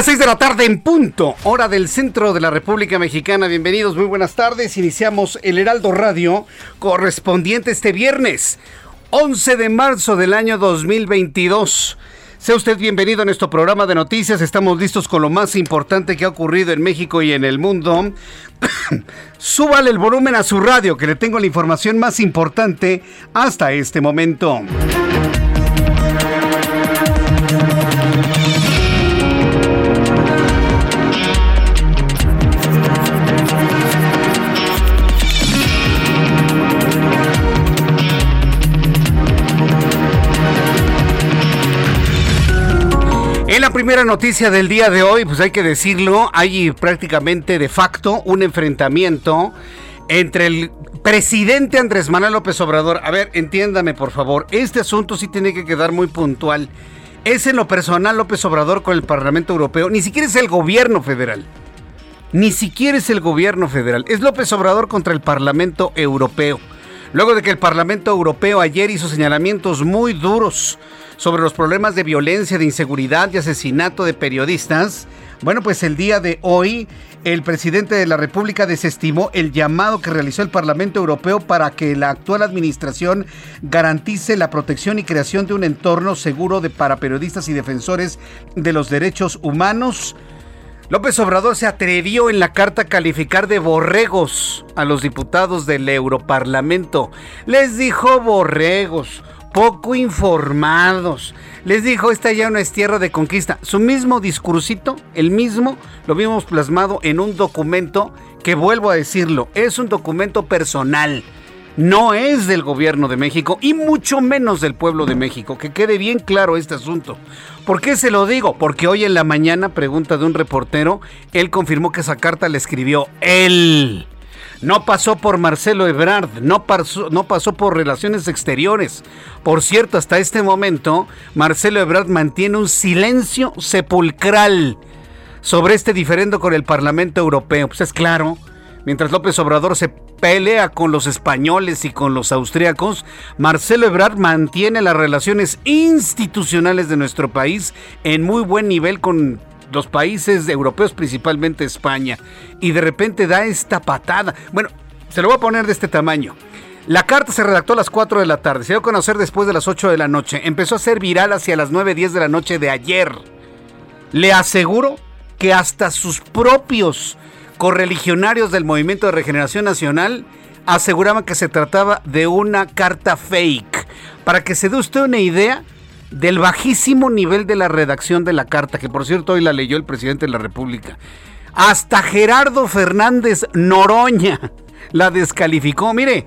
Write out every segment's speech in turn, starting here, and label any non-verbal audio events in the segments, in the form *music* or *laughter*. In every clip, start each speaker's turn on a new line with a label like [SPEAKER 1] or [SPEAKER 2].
[SPEAKER 1] Las seis de la tarde en punto, hora del centro de la República Mexicana. Bienvenidos, muy buenas tardes. Iniciamos el Heraldo Radio correspondiente este viernes, 11 de marzo del año 2022. Sea usted bienvenido a nuestro programa de noticias. Estamos listos con lo más importante que ha ocurrido en México y en el mundo. *coughs* Súbale el volumen a su radio, que le tengo la información más importante hasta este momento. Primera noticia del día de hoy, pues hay que decirlo, hay prácticamente de facto un enfrentamiento entre el presidente Andrés Manuel López Obrador. A ver, entiéndame por favor, este asunto sí tiene que quedar muy puntual. Es en lo personal López Obrador con el Parlamento Europeo, ni siquiera es el gobierno federal. Ni siquiera es el gobierno federal, es López Obrador contra el Parlamento Europeo. Luego de que el Parlamento Europeo ayer hizo señalamientos muy duros sobre los problemas de violencia, de inseguridad y asesinato de periodistas, bueno, pues el día de hoy el presidente de la República desestimó el llamado que realizó el Parlamento Europeo para que la actual administración garantice la protección y creación de un entorno seguro para periodistas y defensores de los derechos humanos. López Obrador se atrevió en la carta a calificar de borregos a los diputados del Europarlamento. Les dijo borregos poco informados. Les dijo, esta ya no es tierra de conquista. Su mismo discursito, el mismo, lo vimos plasmado en un documento que vuelvo a decirlo, es un documento personal. No es del gobierno de México y mucho menos del pueblo de México. Que quede bien claro este asunto. ¿Por qué se lo digo? Porque hoy en la mañana, pregunta de un reportero, él confirmó que esa carta la escribió él. No pasó por Marcelo Ebrard, no pasó, no pasó por Relaciones Exteriores. Por cierto, hasta este momento, Marcelo Ebrard mantiene un silencio sepulcral sobre este diferendo con el Parlamento Europeo. Pues es claro, mientras López Obrador se pelea con los españoles y con los austríacos, Marcelo Ebrard mantiene las relaciones institucionales de nuestro país en muy buen nivel con los países europeos, principalmente España, y de repente da esta patada. Bueno, se lo voy a poner de este tamaño. La carta se redactó a las 4 de la tarde, se dio a conocer después de las 8 de la noche, empezó a ser viral hacia las 9, 10 de la noche de ayer. Le aseguro que hasta sus propios correligionarios del Movimiento de Regeneración Nacional aseguraban que se trataba de una carta fake. Para que se dé usted una idea, del bajísimo nivel de la redacción de la carta, que por cierto hoy la leyó el presidente de la República. Hasta Gerardo Fernández Noroña la descalificó. Mire,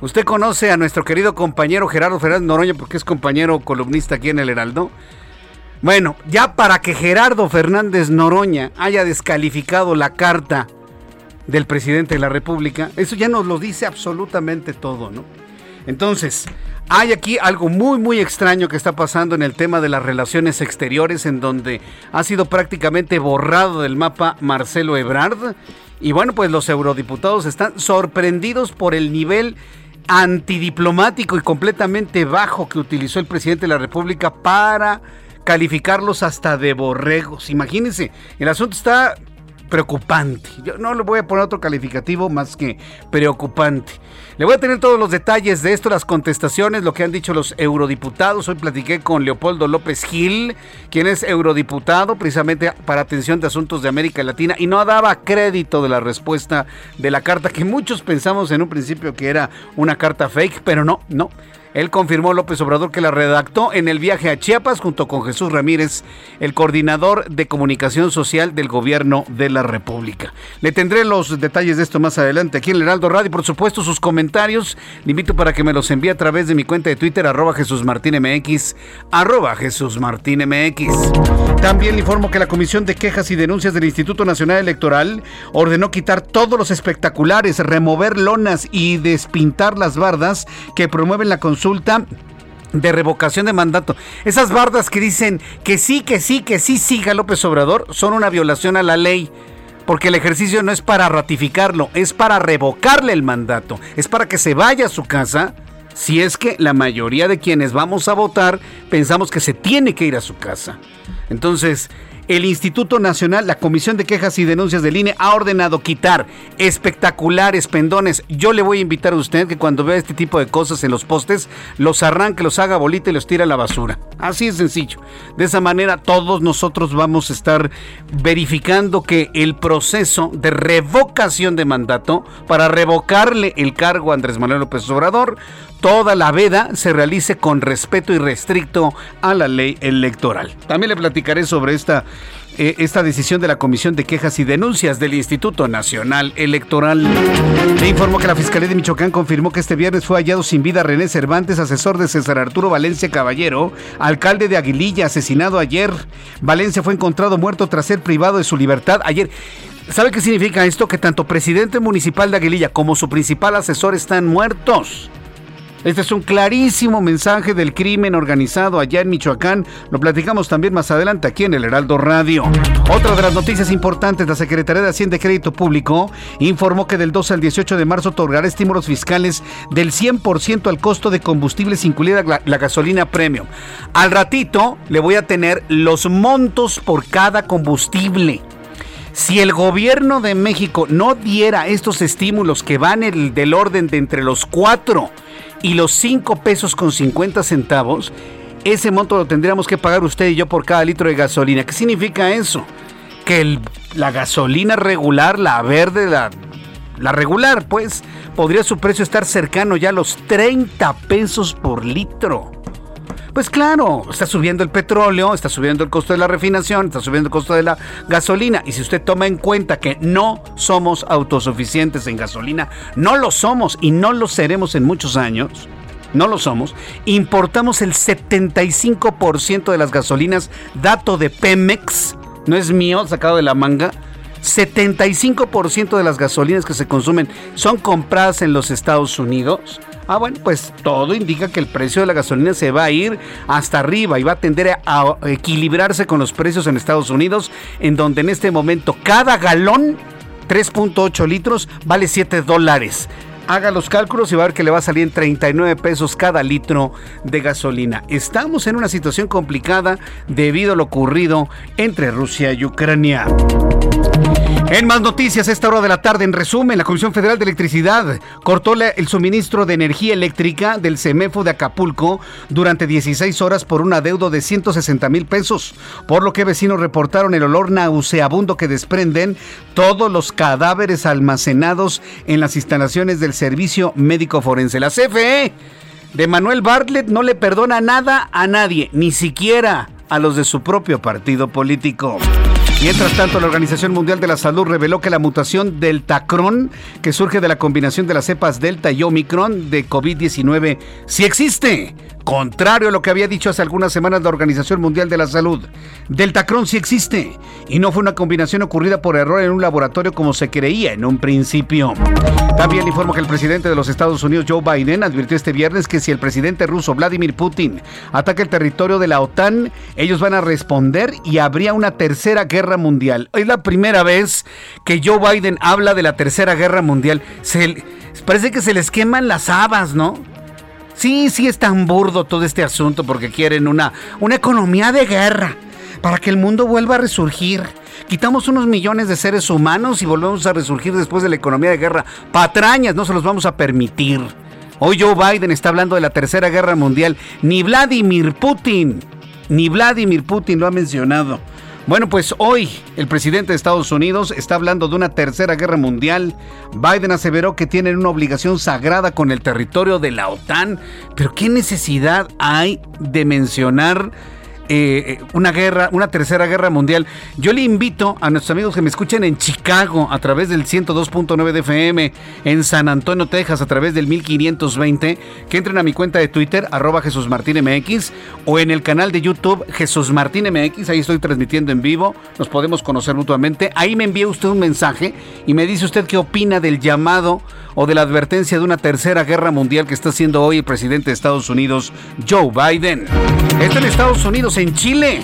[SPEAKER 1] usted conoce a nuestro querido compañero Gerardo Fernández Noroña porque es compañero columnista aquí en el Heraldo. Bueno, ya para que Gerardo Fernández Noroña haya descalificado la carta del presidente de la República, eso ya nos lo dice absolutamente todo, ¿no? Entonces, hay aquí algo muy muy extraño que está pasando en el tema de las relaciones exteriores en donde ha sido prácticamente borrado del mapa Marcelo Ebrard y bueno pues los eurodiputados están sorprendidos por el nivel antidiplomático y completamente bajo que utilizó el presidente de la República para calificarlos hasta de borregos. Imagínense, el asunto está preocupante. Yo no le voy a poner otro calificativo más que preocupante. Le voy a tener todos los detalles de esto, las contestaciones, lo que han dicho los eurodiputados. Hoy platiqué con Leopoldo López Gil, quien es eurodiputado precisamente para atención de asuntos de América Latina y no daba crédito de la respuesta de la carta que muchos pensamos en un principio que era una carta fake, pero no, no. Él confirmó López Obrador que la redactó en el viaje a Chiapas junto con Jesús Ramírez, el coordinador de comunicación social del gobierno de la República. Le tendré los detalles de esto más adelante aquí en el Heraldo Radio. Por supuesto, sus comentarios. Le invito para que me los envíe a través de mi cuenta de Twitter, arroba Jesús Martín MX, arroba Jesús Martín MX. También le informo que la Comisión de Quejas y Denuncias del Instituto Nacional Electoral ordenó quitar todos los espectaculares, remover lonas y despintar las bardas que promueven la consulta de revocación de mandato. Esas bardas que dicen que sí, que sí, que sí siga López Obrador son una violación a la ley. Porque el ejercicio no es para ratificarlo, es para revocarle el mandato, es para que se vaya a su casa si es que la mayoría de quienes vamos a votar pensamos que se tiene que ir a su casa. Entonces, el Instituto Nacional, la Comisión de Quejas y Denuncias del INE, ha ordenado quitar espectaculares pendones. Yo le voy a invitar a usted que cuando vea este tipo de cosas en los postes, los arranque, los haga bolita y los tire a la basura. Así es sencillo. De esa manera todos nosotros vamos a estar verificando que el proceso de revocación de mandato para revocarle el cargo a Andrés Manuel López Obrador toda la veda se realice con respeto y restricto a la ley electoral. También le platicaré sobre esta, eh, esta decisión de la Comisión de Quejas y Denuncias del Instituto Nacional Electoral. Le informó que la Fiscalía de Michoacán confirmó que este viernes fue hallado sin vida René Cervantes, asesor de César Arturo Valencia Caballero, alcalde de Aguililla, asesinado ayer. Valencia fue encontrado muerto tras ser privado de su libertad ayer. ¿Sabe qué significa esto? Que tanto presidente municipal de Aguililla como su principal asesor están muertos. Este es un clarísimo mensaje del crimen organizado allá en Michoacán. Lo platicamos también más adelante aquí en el Heraldo Radio. Otra de las noticias importantes, la Secretaría de Hacienda y Crédito Público informó que del 12 al 18 de marzo otorgará estímulos fiscales del 100% al costo de combustibles, incluida la, gasolina premium. Al ratito le voy a tener los montos por cada combustible. Si el gobierno de México no diera estos estímulos que van el, del orden de entre los 4 y los 5 pesos con 50 centavos, ese monto lo tendríamos que pagar usted y yo por cada litro de gasolina. ¿Qué significa eso? Que la gasolina regular, la verde, la, la regular, pues, podría su precio estar cercano ya a los 30 pesos por litro. Pues claro, está subiendo el petróleo, está subiendo el costo de la refinación, está subiendo el costo de la gasolina. Y si usted toma en cuenta que no somos autosuficientes en gasolina, no lo somos y no lo seremos en muchos años, no lo somos, importamos el 75% de las gasolinas, dato de Pemex, no es mío, sacado de la manga. 75% de las gasolinas que se consumen son compradas en los Estados Unidos. Ah, bueno, pues todo indica que el precio de la gasolina se va a ir hasta arriba y va a tender a equilibrarse con los precios en Estados Unidos, en donde en este momento cada galón, 3.8 litros, vale 7 dólares haga los cálculos y va a ver que le va a salir en 39 pesos cada litro de gasolina. Estamos en una situación complicada debido a lo ocurrido entre Rusia y Ucrania. En más noticias, esta hora de la tarde, en resumen, la Comisión Federal de Electricidad cortó el suministro de energía eléctrica del CEMEFO de Acapulco durante 16 horas por un adeudo de 160 mil pesos, por lo que vecinos reportaron el olor nauseabundo que desprenden todos los cadáveres almacenados en las instalaciones del Servicio Médico Forense. La CFE de Manuel Bartlett no le perdona nada a nadie, ni siquiera a los de su propio partido político. Mientras tanto, la Organización Mundial de la Salud reveló que la mutación del Tacron, que surge de la combinación de las cepas Delta y Omicron de COVID-19, sí existe. Contrario a lo que había dicho hace algunas semanas la Organización Mundial de la Salud, Deltacron sí existe y no fue una combinación ocurrida por error en un laboratorio como se creía en un principio. También informo que el presidente de los Estados Unidos, Joe Biden, advirtió este viernes que si el presidente ruso Vladimir Putin ataca el territorio de la OTAN, ellos van a responder y habría una tercera guerra mundial. Es la primera vez que Joe Biden habla de la tercera guerra mundial. Se, parece que se les queman las habas, ¿no? Sí, sí es tan burdo todo este asunto porque quieren una, una economía de guerra. para que el mundo vuelva a resurgir. Quitamos unos millones de seres humanos y volvemos a resurgir después de la economía de guerra. Patrañas, no se los vamos a permitir. Hoy Joe Biden está hablando de la Tercera Guerra Mundial. Ni Vladimir Putin, ni Vladimir Putin lo ha mencionado. Bueno, pues hoy el presidente de Estados Unidos está hablando de una tercera guerra mundial. Biden aseveró que tienen una obligación sagrada con el territorio de la OTAN. Pero ¿qué necesidad hay de mencionar eh, una guerra, una tercera guerra mundial. Yo le invito a nuestros amigos que me escuchen en Chicago a través del 102.9 de FM, en San Antonio, Texas a través del 1520, que entren a mi cuenta de Twitter, arroba Jesús Martín MX, o en el canal de YouTube Jesús Martín MX, ahí estoy transmitiendo en vivo, nos podemos conocer mutuamente. Ahí me envía usted un mensaje y me dice usted qué opina del llamado o de la advertencia de una tercera guerra mundial que está haciendo hoy el presidente de Estados Unidos, Joe Biden. Esto en Estados Unidos, en Chile.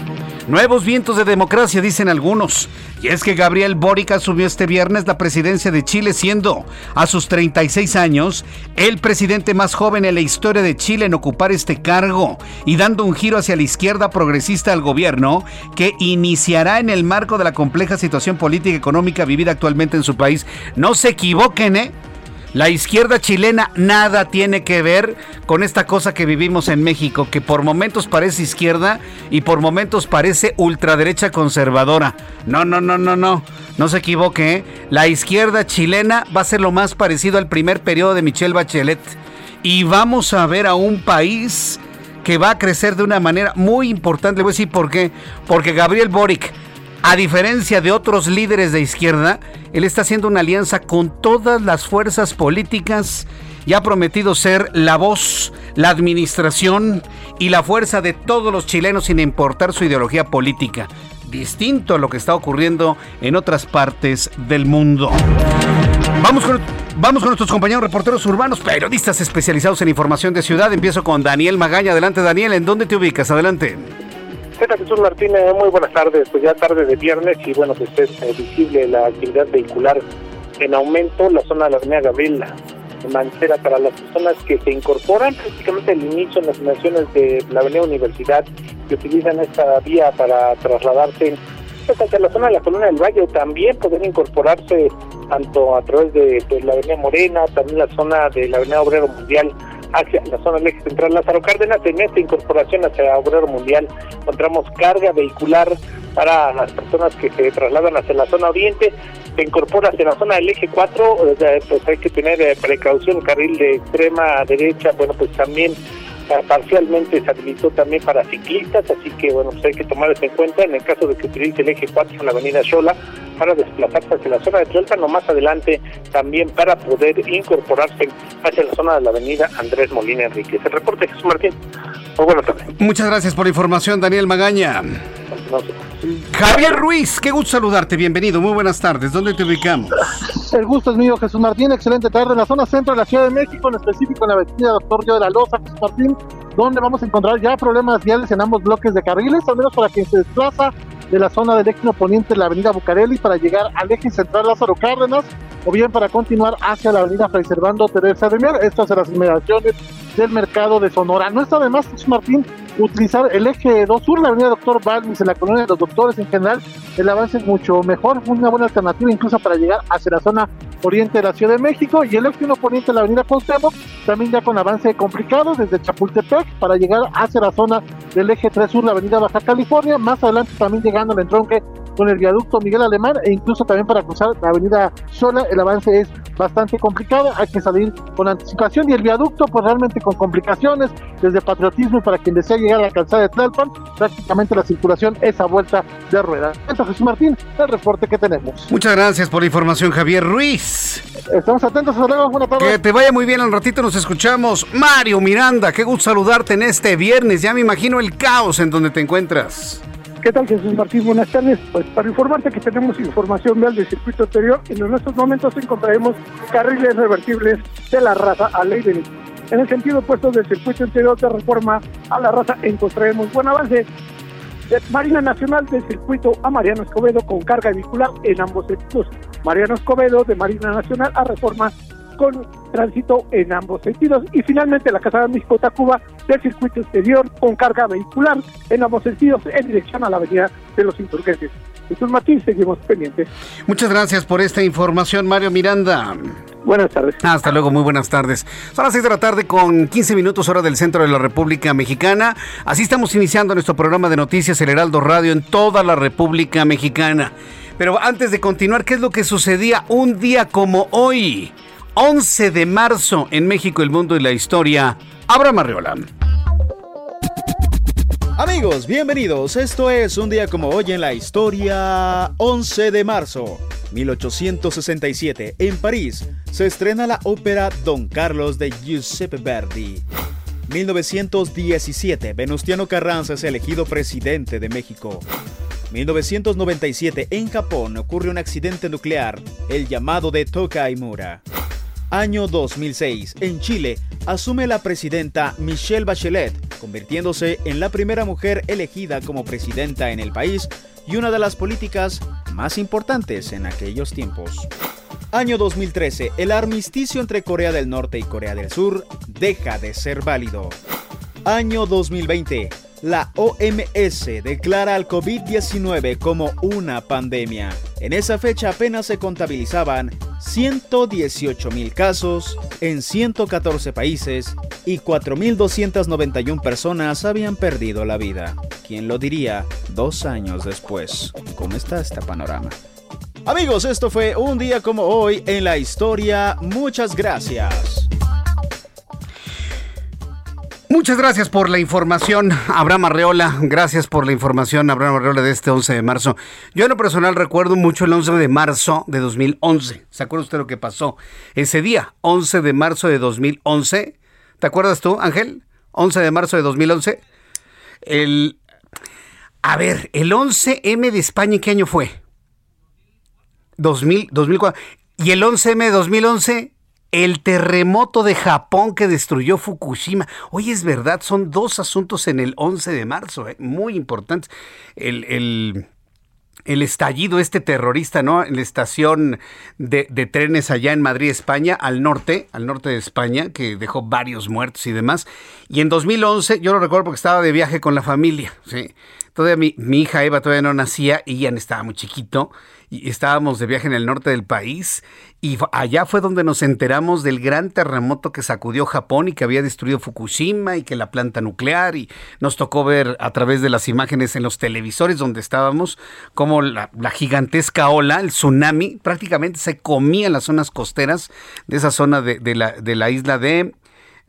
[SPEAKER 1] Nuevos vientos de democracia, dicen algunos. Y es que Gabriel Boric asumió este viernes la presidencia de Chile, siendo, a sus 36 años, el presidente más joven en la historia de Chile en ocupar este cargo y dando un giro hacia la izquierda progresista al gobierno que iniciará en el marco de la compleja situación política y económica vivida actualmente en su país. No se equivoquen, ¿eh? La izquierda chilena nada tiene que ver con esta cosa que vivimos en México, que por momentos parece izquierda y por momentos parece ultraderecha conservadora. No, no, no, no, no. No se equivoque, ¿eh? La izquierda chilena va a ser lo más parecido al primer periodo de Michelle Bachelet. Y vamos a ver a un país que va a crecer de una manera muy importante. Le voy a decir por qué. Porque Gabriel Boric a diferencia de otros líderes de izquierda, él está haciendo una alianza con todas las fuerzas políticas y ha prometido ser la voz, la administración y la fuerza de todos los chilenos sin importar su ideología política. Distinto a lo que está ocurriendo en otras partes del mundo. Vamos con, nuestros compañeros reporteros urbanos, periodistas especializados en información de ciudad. Empiezo con Daniel Magaña. Adelante, Daniel. ¿En dónde te ubicas? Adelante.
[SPEAKER 2] Jesús Martínez? Muy buenas tardes. Pues ya tarde de viernes y bueno, pues es eh, visible la actividad vehicular en aumento. La zona de la avenida Gabriel Mancera para las personas que se incorporan prácticamente al inicio en las naciones de la avenida Universidad que utilizan esta vía para trasladarse pues, hacia la zona de la Colonia del Valle también pueden incorporarse tanto a través de, de la avenida Morena, también la zona de la avenida Obrero Mundial hacia la zona del eje central Lázaro Cárdenas. En esta incorporación hacia Obrero Mundial encontramos carga vehicular para las personas que se trasladan hacia la zona oriente. Se incorpora hacia la zona del eje 4, pues hay que tener eh, precaución, carril de extrema derecha, bueno, pues también parcialmente se habilitó también para ciclistas, así que bueno, pues hay que tomar eso en cuenta en el caso de que utilice el eje 4 en la avenida Xola para desplazarse hacia la zona de Tlalpan o más adelante también para poder incorporarse hacia la zona de la avenida Andrés Molina Enríquez. El reporte Jesús Martín. Muy buenas tardes.
[SPEAKER 1] Muchas gracias por la información, Daniel Magaña. Javier Ruiz, qué gusto saludarte, bienvenido, muy buenas tardes, ¿dónde te ubicamos?
[SPEAKER 3] El gusto es mío, Jesús Martín, excelente tarde en la zona centro de la Ciudad de México, en específico en la avenida Doctor Yo de la Loza, Jesús Martín, donde vamos a encontrar ya problemas viales en ambos bloques de carriles, al menos para quien se desplaza de la zona del eje poniente la avenida Bucareli para llegar al eje central Lázaro Cárdenas, o bien para continuar hacia la avenida Fray Servando Teresa de Mier, estas en las inmediaciones del mercado de Sonora. No está de más, Martín, utilizar el eje 2 sur, la avenida Doctor Balmis, en la colonia de los doctores en general, el avance es mucho mejor, una buena alternativa incluso para llegar hacia la zona oriente de la Ciudad de México y el eje 1 poniente la avenida Cuauhtémoc, también ya con avance complicado desde Chapultepec para llegar hacia la zona del eje 3 sur, la avenida Baja California, más adelante también llegando al entronque con el viaducto Miguel Alemán e incluso también para cruzar la avenida Sola el avance es bastante complicado, hay que salir con anticipación y el viaducto pues realmente con complicaciones desde patriotismo para quien desea llegar a la calzada de Tlalpan, prácticamente la circulación es a vuelta de rueda. Entonces Jesús Martín, el reporte que tenemos.
[SPEAKER 1] Muchas gracias por la información Javier Ruiz.
[SPEAKER 3] Estamos atentos, hasta luego, buenas tardes.
[SPEAKER 1] Que te vaya muy bien, al ratito nos escuchamos. Mario Miranda, qué gusto saludarte en este viernes, ya me imagino el caos en donde te encuentras.
[SPEAKER 4] ¿Qué tal Jesús Martín? Buenas tardes. Pues para informarte que tenemos información real del circuito exterior en estos momentos encontraremos carriles revertibles de la raza a ley de En el sentido opuesto del circuito interior de reforma a la raza encontraremos buen avance de Marina Nacional del circuito a Mariano Escobedo con carga vehicular en ambos sentidos. Mariano Escobedo de Marina Nacional a reforma con tránsito en ambos sentidos. Y finalmente la Casa de México Tacuba del circuito exterior con carga vehicular en ambos sentidos en dirección a la avenida de los insurgentes. Jesús Martín, seguimos pendientes.
[SPEAKER 1] Muchas gracias por esta información, Mario Miranda.
[SPEAKER 4] Buenas tardes.
[SPEAKER 1] Hasta luego, muy buenas tardes. Son las 6 de la tarde con 15 minutos hora del centro de la República Mexicana. Así estamos iniciando nuestro programa de noticias El Heraldo Radio en toda la República Mexicana. Pero antes de continuar, ¿qué es lo que sucedía un día como hoy? 11 de marzo en México, el mundo y la historia. Abraham Arreola.
[SPEAKER 5] Amigos, bienvenidos. Esto es un día como hoy en la historia 11 de marzo. 1867, en París, se estrena la ópera Don Carlos de Giuseppe Verdi. 1917, Venustiano Carranza es elegido presidente de México. 1997, en Japón ocurre un accidente nuclear, el llamado de Tokaimura. Año 2006, en Chile, asume la presidenta Michelle Bachelet, convirtiéndose en la primera mujer elegida como presidenta en el país y una de las políticas más importantes en aquellos tiempos. Año 2013, el armisticio entre Corea del Norte y Corea del Sur deja de ser válido. Año 2020, la OMS declara al COVID-19 como una pandemia. En esa fecha apenas se contabilizaban 118 mil casos en 114 países y 4.291 personas habían perdido la vida. ¿Quién lo diría dos años después? ¿Cómo está este panorama? Amigos, esto fue un día como hoy en la historia. Muchas gracias.
[SPEAKER 1] Muchas gracias por la información, Abraham Arreola. Gracias por la información, Abraham Arreola, de este 11 de marzo. Yo en lo personal recuerdo mucho el 11 de marzo de 2011. ¿Se acuerda usted lo que pasó ese día? 11 de marzo de 2011. ¿Te acuerdas tú, Ángel? 11 de marzo de 2011. El... A ver, el 11M de España, ¿en qué año fue? 2000, 2004. ¿Y el 11M de 2011? El terremoto de Japón que destruyó Fukushima. Oye, es verdad, son dos asuntos en el 11 de marzo, ¿eh? muy importantes. El, el, estallido este terrorista, ¿no? En la estación de, trenes allá en Madrid, España, al norte, al norte de España, que dejó varios muertos y demás. Y en 2011, yo lo recuerdo porque estaba de viaje con la familia, ¿sí? Todavía mi, mi hija Eva todavía no nacía Ian estaba muy chiquito y estábamos de viaje en el norte del país y allá fue donde nos enteramos del gran terremoto que sacudió Japón y que había destruido Fukushima y que la planta nuclear y nos tocó ver a través de las imágenes en los televisores donde estábamos como la, la gigantesca ola, el tsunami, prácticamente se comía en las zonas costeras de esa zona de, de, la, de la isla de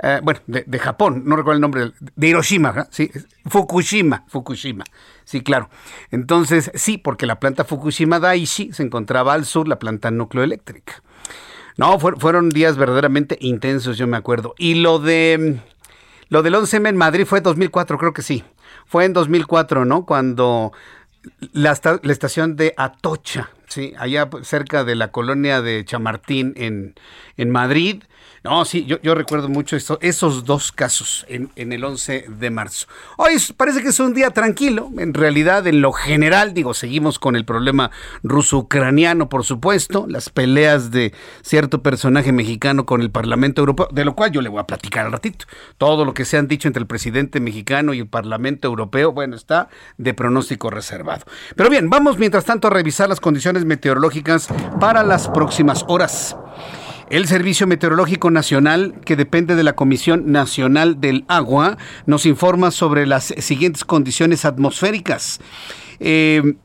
[SPEAKER 1] eh, bueno, de, de, Japón, no recuerdo el nombre, de Hiroshima, sí, Fukushima, Fukushima, sí, claro. Entonces, sí, porque la planta Fukushima Daiichi se encontraba al sur, la planta nucleoeléctrica. No, fue, fueron días verdaderamente intensos, yo me acuerdo. Y lo de lo del 11M en Madrid fue en 2004, creo que sí. Fue en 2004, ¿no? Cuando la, la estación de Atocha, sí, allá cerca de la colonia de Chamartín en, en Madrid, no, sí, yo, recuerdo mucho esos dos casos en, en, el 11 de marzo. Hoy parece que es un día tranquilo, en realidad en lo general, digo, seguimos con el problema ruso-ucraniano, por supuesto, las peleas de cierto personaje mexicano con el Parlamento Europeo, de lo cual yo le voy a platicar al ratito. Todo lo que se han dicho entre el presidente mexicano y el Parlamento Europeo, bueno, está de pronóstico reservado. Pero bien, vamos mientras tanto a revisar las condiciones meteorológicas para las próximas horas. El Servicio Meteorológico Nacional, que depende de la Comisión Nacional del Agua, nos informa sobre las siguientes condiciones atmosféricas. Eh,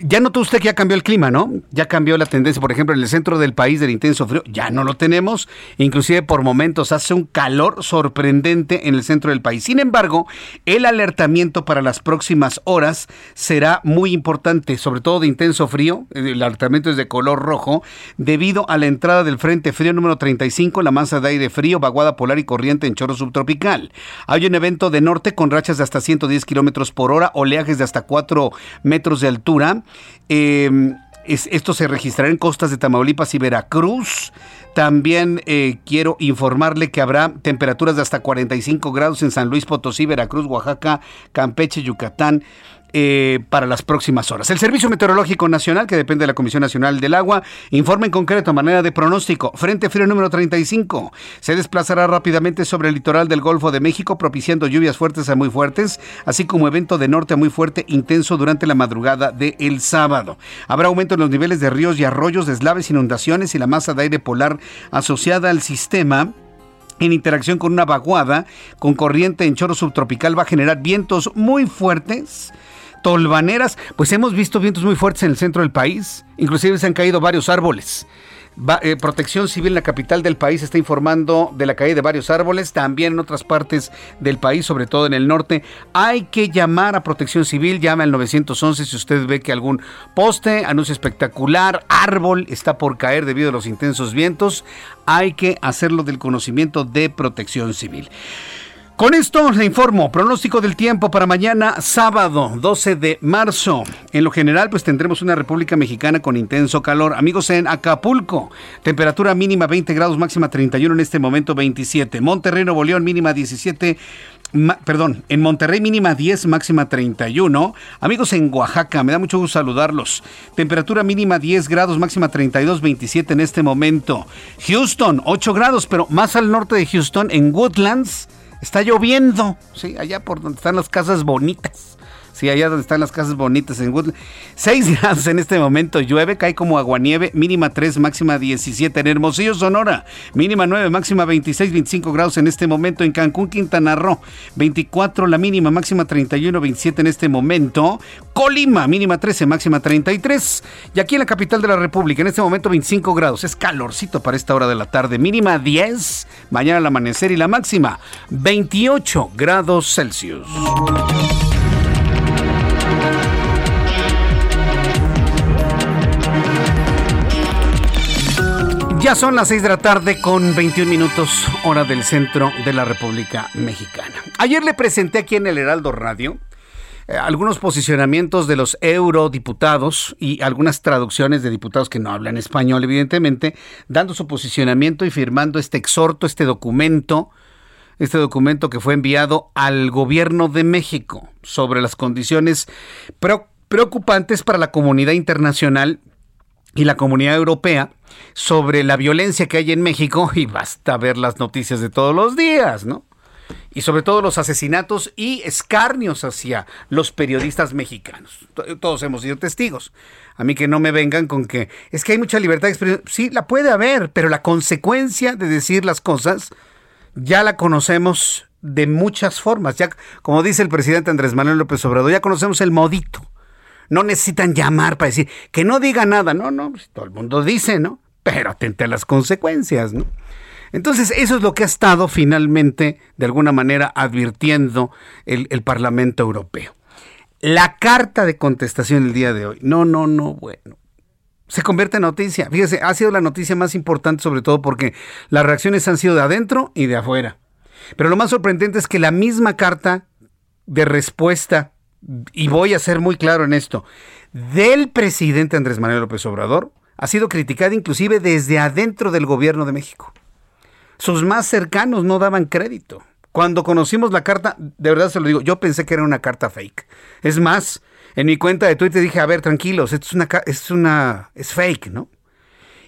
[SPEAKER 1] ya notó usted que ya cambió el clima, ¿no? Ya cambió la tendencia, por ejemplo, en el centro del país del intenso frío, ya no lo tenemos, inclusive por momentos hace un calor sorprendente en el centro del país. Sin embargo, el alertamiento para las próximas horas será muy importante, sobre todo de intenso frío, el alertamiento es de color rojo, debido a la entrada del Frente Frío número 35, la masa de aire frío, vaguada polar y corriente en chorro subtropical. Hay un evento de norte con rachas de hasta 110 kilómetros por hora, oleajes de hasta 4 metros de altura. Es, esto se registrará en costas de Tamaulipas y Veracruz. También eh, quiero informarle que habrá temperaturas de hasta 45 grados en San Luis Potosí, Veracruz, Oaxaca, Campeche, Yucatán. Eh, para las próximas horas. El Servicio Meteorológico Nacional, que depende de la Comisión Nacional del Agua, informa en concreto, a manera de pronóstico, Frente Frío número 35 se desplazará rápidamente sobre el litoral del Golfo de México, propiciando lluvias fuertes a muy fuertes, así como evento de norte a muy fuerte intenso durante la madrugada del sábado. Habrá aumento en los niveles de ríos y arroyos, deslaves, inundaciones y la masa de aire polar asociada al sistema en interacción con una vaguada con corriente en chorro subtropical va a generar vientos muy fuertes tolvaneras, pues hemos visto vientos muy fuertes en el centro del país, inclusive se han caído varios árboles. Eh, Protección Civil la capital del país está informando de la caída de varios árboles, también en otras partes del país, sobre todo en el norte. Hay que llamar a Protección Civil, llame al 911 si usted ve que algún poste, anuncio espectacular, árbol está por caer debido a los intensos vientos. Hay que hacerlo del conocimiento de Protección Civil. Con esto le informo, pronóstico del tiempo para mañana sábado 12 de marzo. En lo general, pues tendremos una República Mexicana con intenso calor. Amigos en Acapulco, temperatura mínima 20 grados, máxima 31, en este momento 27. Monterrey, Nuevo León, mínima 17. perdón, en Monterrey mínima 10, máxima 31. Amigos en Oaxaca, me da mucho gusto saludarlos. Temperatura mínima 10 grados, máxima 32, 27 en este momento. Houston, 8 grados, pero más al norte de Houston, en Woodlands, Está lloviendo, sí, allá por donde están las casas bonitas. Sí, allá donde están las casas bonitas en Woodland. 6 *laughs* grados en este momento, llueve, cae como aguanieve, mínima 3, máxima 17 en Hermosillo, Sonora, mínima 9, máxima 26, 25 grados en este momento en Cancún, Quintana Roo, 24 la mínima, máxima 31, 27 en este momento, Colima, mínima 13, máxima 33, y aquí en la capital de la República, en este momento 25 grados, es calorcito para esta hora de la tarde, mínima 10, mañana al amanecer y la máxima 28 grados Celsius. Ya son las 6 de la tarde con 21 minutos hora del centro de la República Mexicana. Ayer le presenté aquí en el Heraldo Radio eh, algunos posicionamientos de los eurodiputados y algunas traducciones de diputados que no hablan español, evidentemente, dando su posicionamiento y firmando este exhorto, este documento, este documento que fue enviado al gobierno de México sobre las condiciones preocupantes para la comunidad internacional y la comunidad europea sobre la violencia que hay en México y basta ver las noticias de todos los días, ¿no? Y sobre todo los asesinatos y escarnios hacia los periodistas mexicanos. Todos hemos sido testigos. A mí que no me vengan con que es que hay mucha libertad de expresión. Sí, la puede haber, pero la consecuencia de decir las cosas ya la conocemos de muchas formas. Ya, como dice el presidente Andrés Manuel López Obrador, ya conocemos el modito. No necesitan llamar para decir que no diga nada. No, no, pues, todo el mundo dice, ¿no? Pero atente a las consecuencias, ¿no? Entonces, eso es lo que ha estado finalmente, de alguna manera, advirtiendo el, el Parlamento Europeo. La carta de contestación el día de hoy. No, no, no, bueno se convierte en noticia. Fíjese, ha sido la noticia más importante sobre todo porque las reacciones han sido de adentro y de afuera. Pero lo más sorprendente es que la misma carta de respuesta y voy a ser muy claro en esto, del presidente Andrés Manuel López Obrador, ha sido criticada inclusive desde adentro del gobierno de México. Sus más cercanos no daban crédito. Cuando conocimos la carta, de verdad se lo digo, yo pensé que era una carta fake. Es más, en mi cuenta de Twitter dije, a ver, tranquilos, esto es una, es una, es fake, ¿no?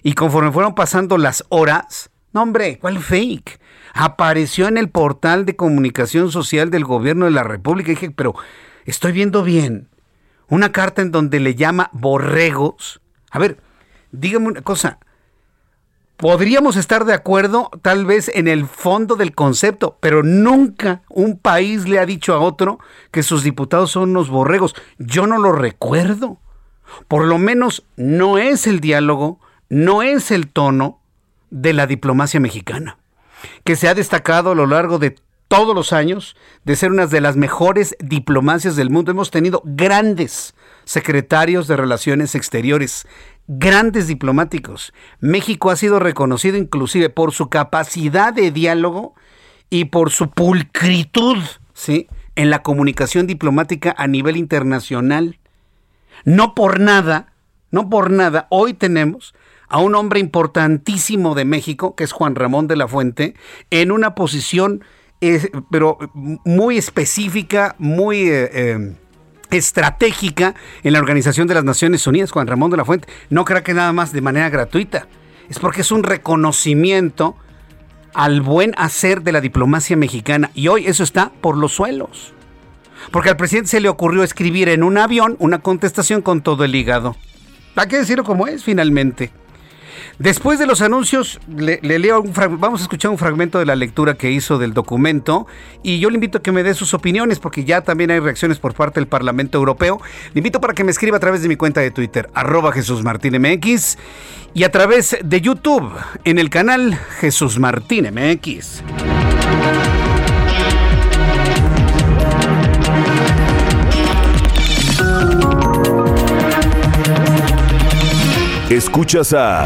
[SPEAKER 1] Y conforme fueron pasando las horas, no hombre, ¿cuál fake? Apareció en el portal de comunicación social del gobierno de la República. Y dije, pero estoy viendo bien una carta en donde le llama borregos. A ver, dígame una cosa. Podríamos estar de acuerdo tal vez en el fondo del concepto, pero nunca un país le ha dicho a otro que sus diputados son unos borregos. Yo no lo recuerdo. Por lo menos no es el diálogo, no es el tono de la diplomacia mexicana, que se ha destacado a lo largo de todos los años de ser una de las mejores diplomacias del mundo. Hemos tenido grandes secretarios de Relaciones Exteriores, grandes diplomáticos. México ha sido reconocido inclusive por su capacidad de diálogo y por su pulcritud ¿sí? en la comunicación diplomática a nivel internacional. No por nada, no por nada, hoy tenemos a un hombre importantísimo de México, que es Juan Ramón de la Fuente, en una posición pero muy específica, muy eh, eh, estratégica en la Organización de las Naciones Unidas, Juan Ramón de la Fuente. No crea que nada más de manera gratuita. Es porque es un reconocimiento al buen hacer de la diplomacia mexicana. Y hoy eso está por los suelos. Porque al presidente se le ocurrió escribir en un avión una contestación con todo el hígado. Hay que decirlo como es finalmente. Después de los anuncios, le, leo un vamos a escuchar un fragmento de la lectura que hizo del documento y yo le invito a que me dé sus opiniones porque ya también hay reacciones por parte del Parlamento Europeo. Le invito para que me escriba a través de mi cuenta de Twitter, arroba Jesús Martín MX y a través de YouTube en el canal Jesús Martín MX.
[SPEAKER 6] Escuchas a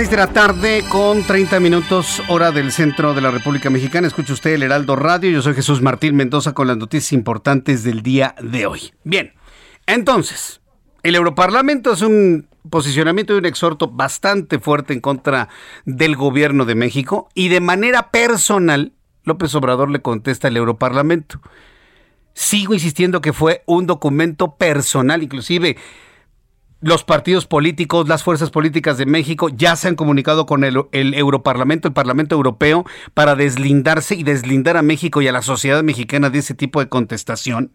[SPEAKER 1] 6 de la tarde con 30 minutos hora del centro de la República Mexicana. Escucha usted el Heraldo Radio. Yo soy Jesús Martín Mendoza con las noticias importantes del día de hoy. Bien, entonces, el Europarlamento es un posicionamiento y un exhorto bastante fuerte en contra del gobierno de México y de manera personal López Obrador le contesta al Europarlamento. Sigo insistiendo que fue un documento personal, inclusive los partidos políticos, las fuerzas políticas de México ya se han comunicado con el, Europarlamento, el Parlamento Europeo, para deslindarse y deslindar a México y a la sociedad mexicana de ese tipo de contestación.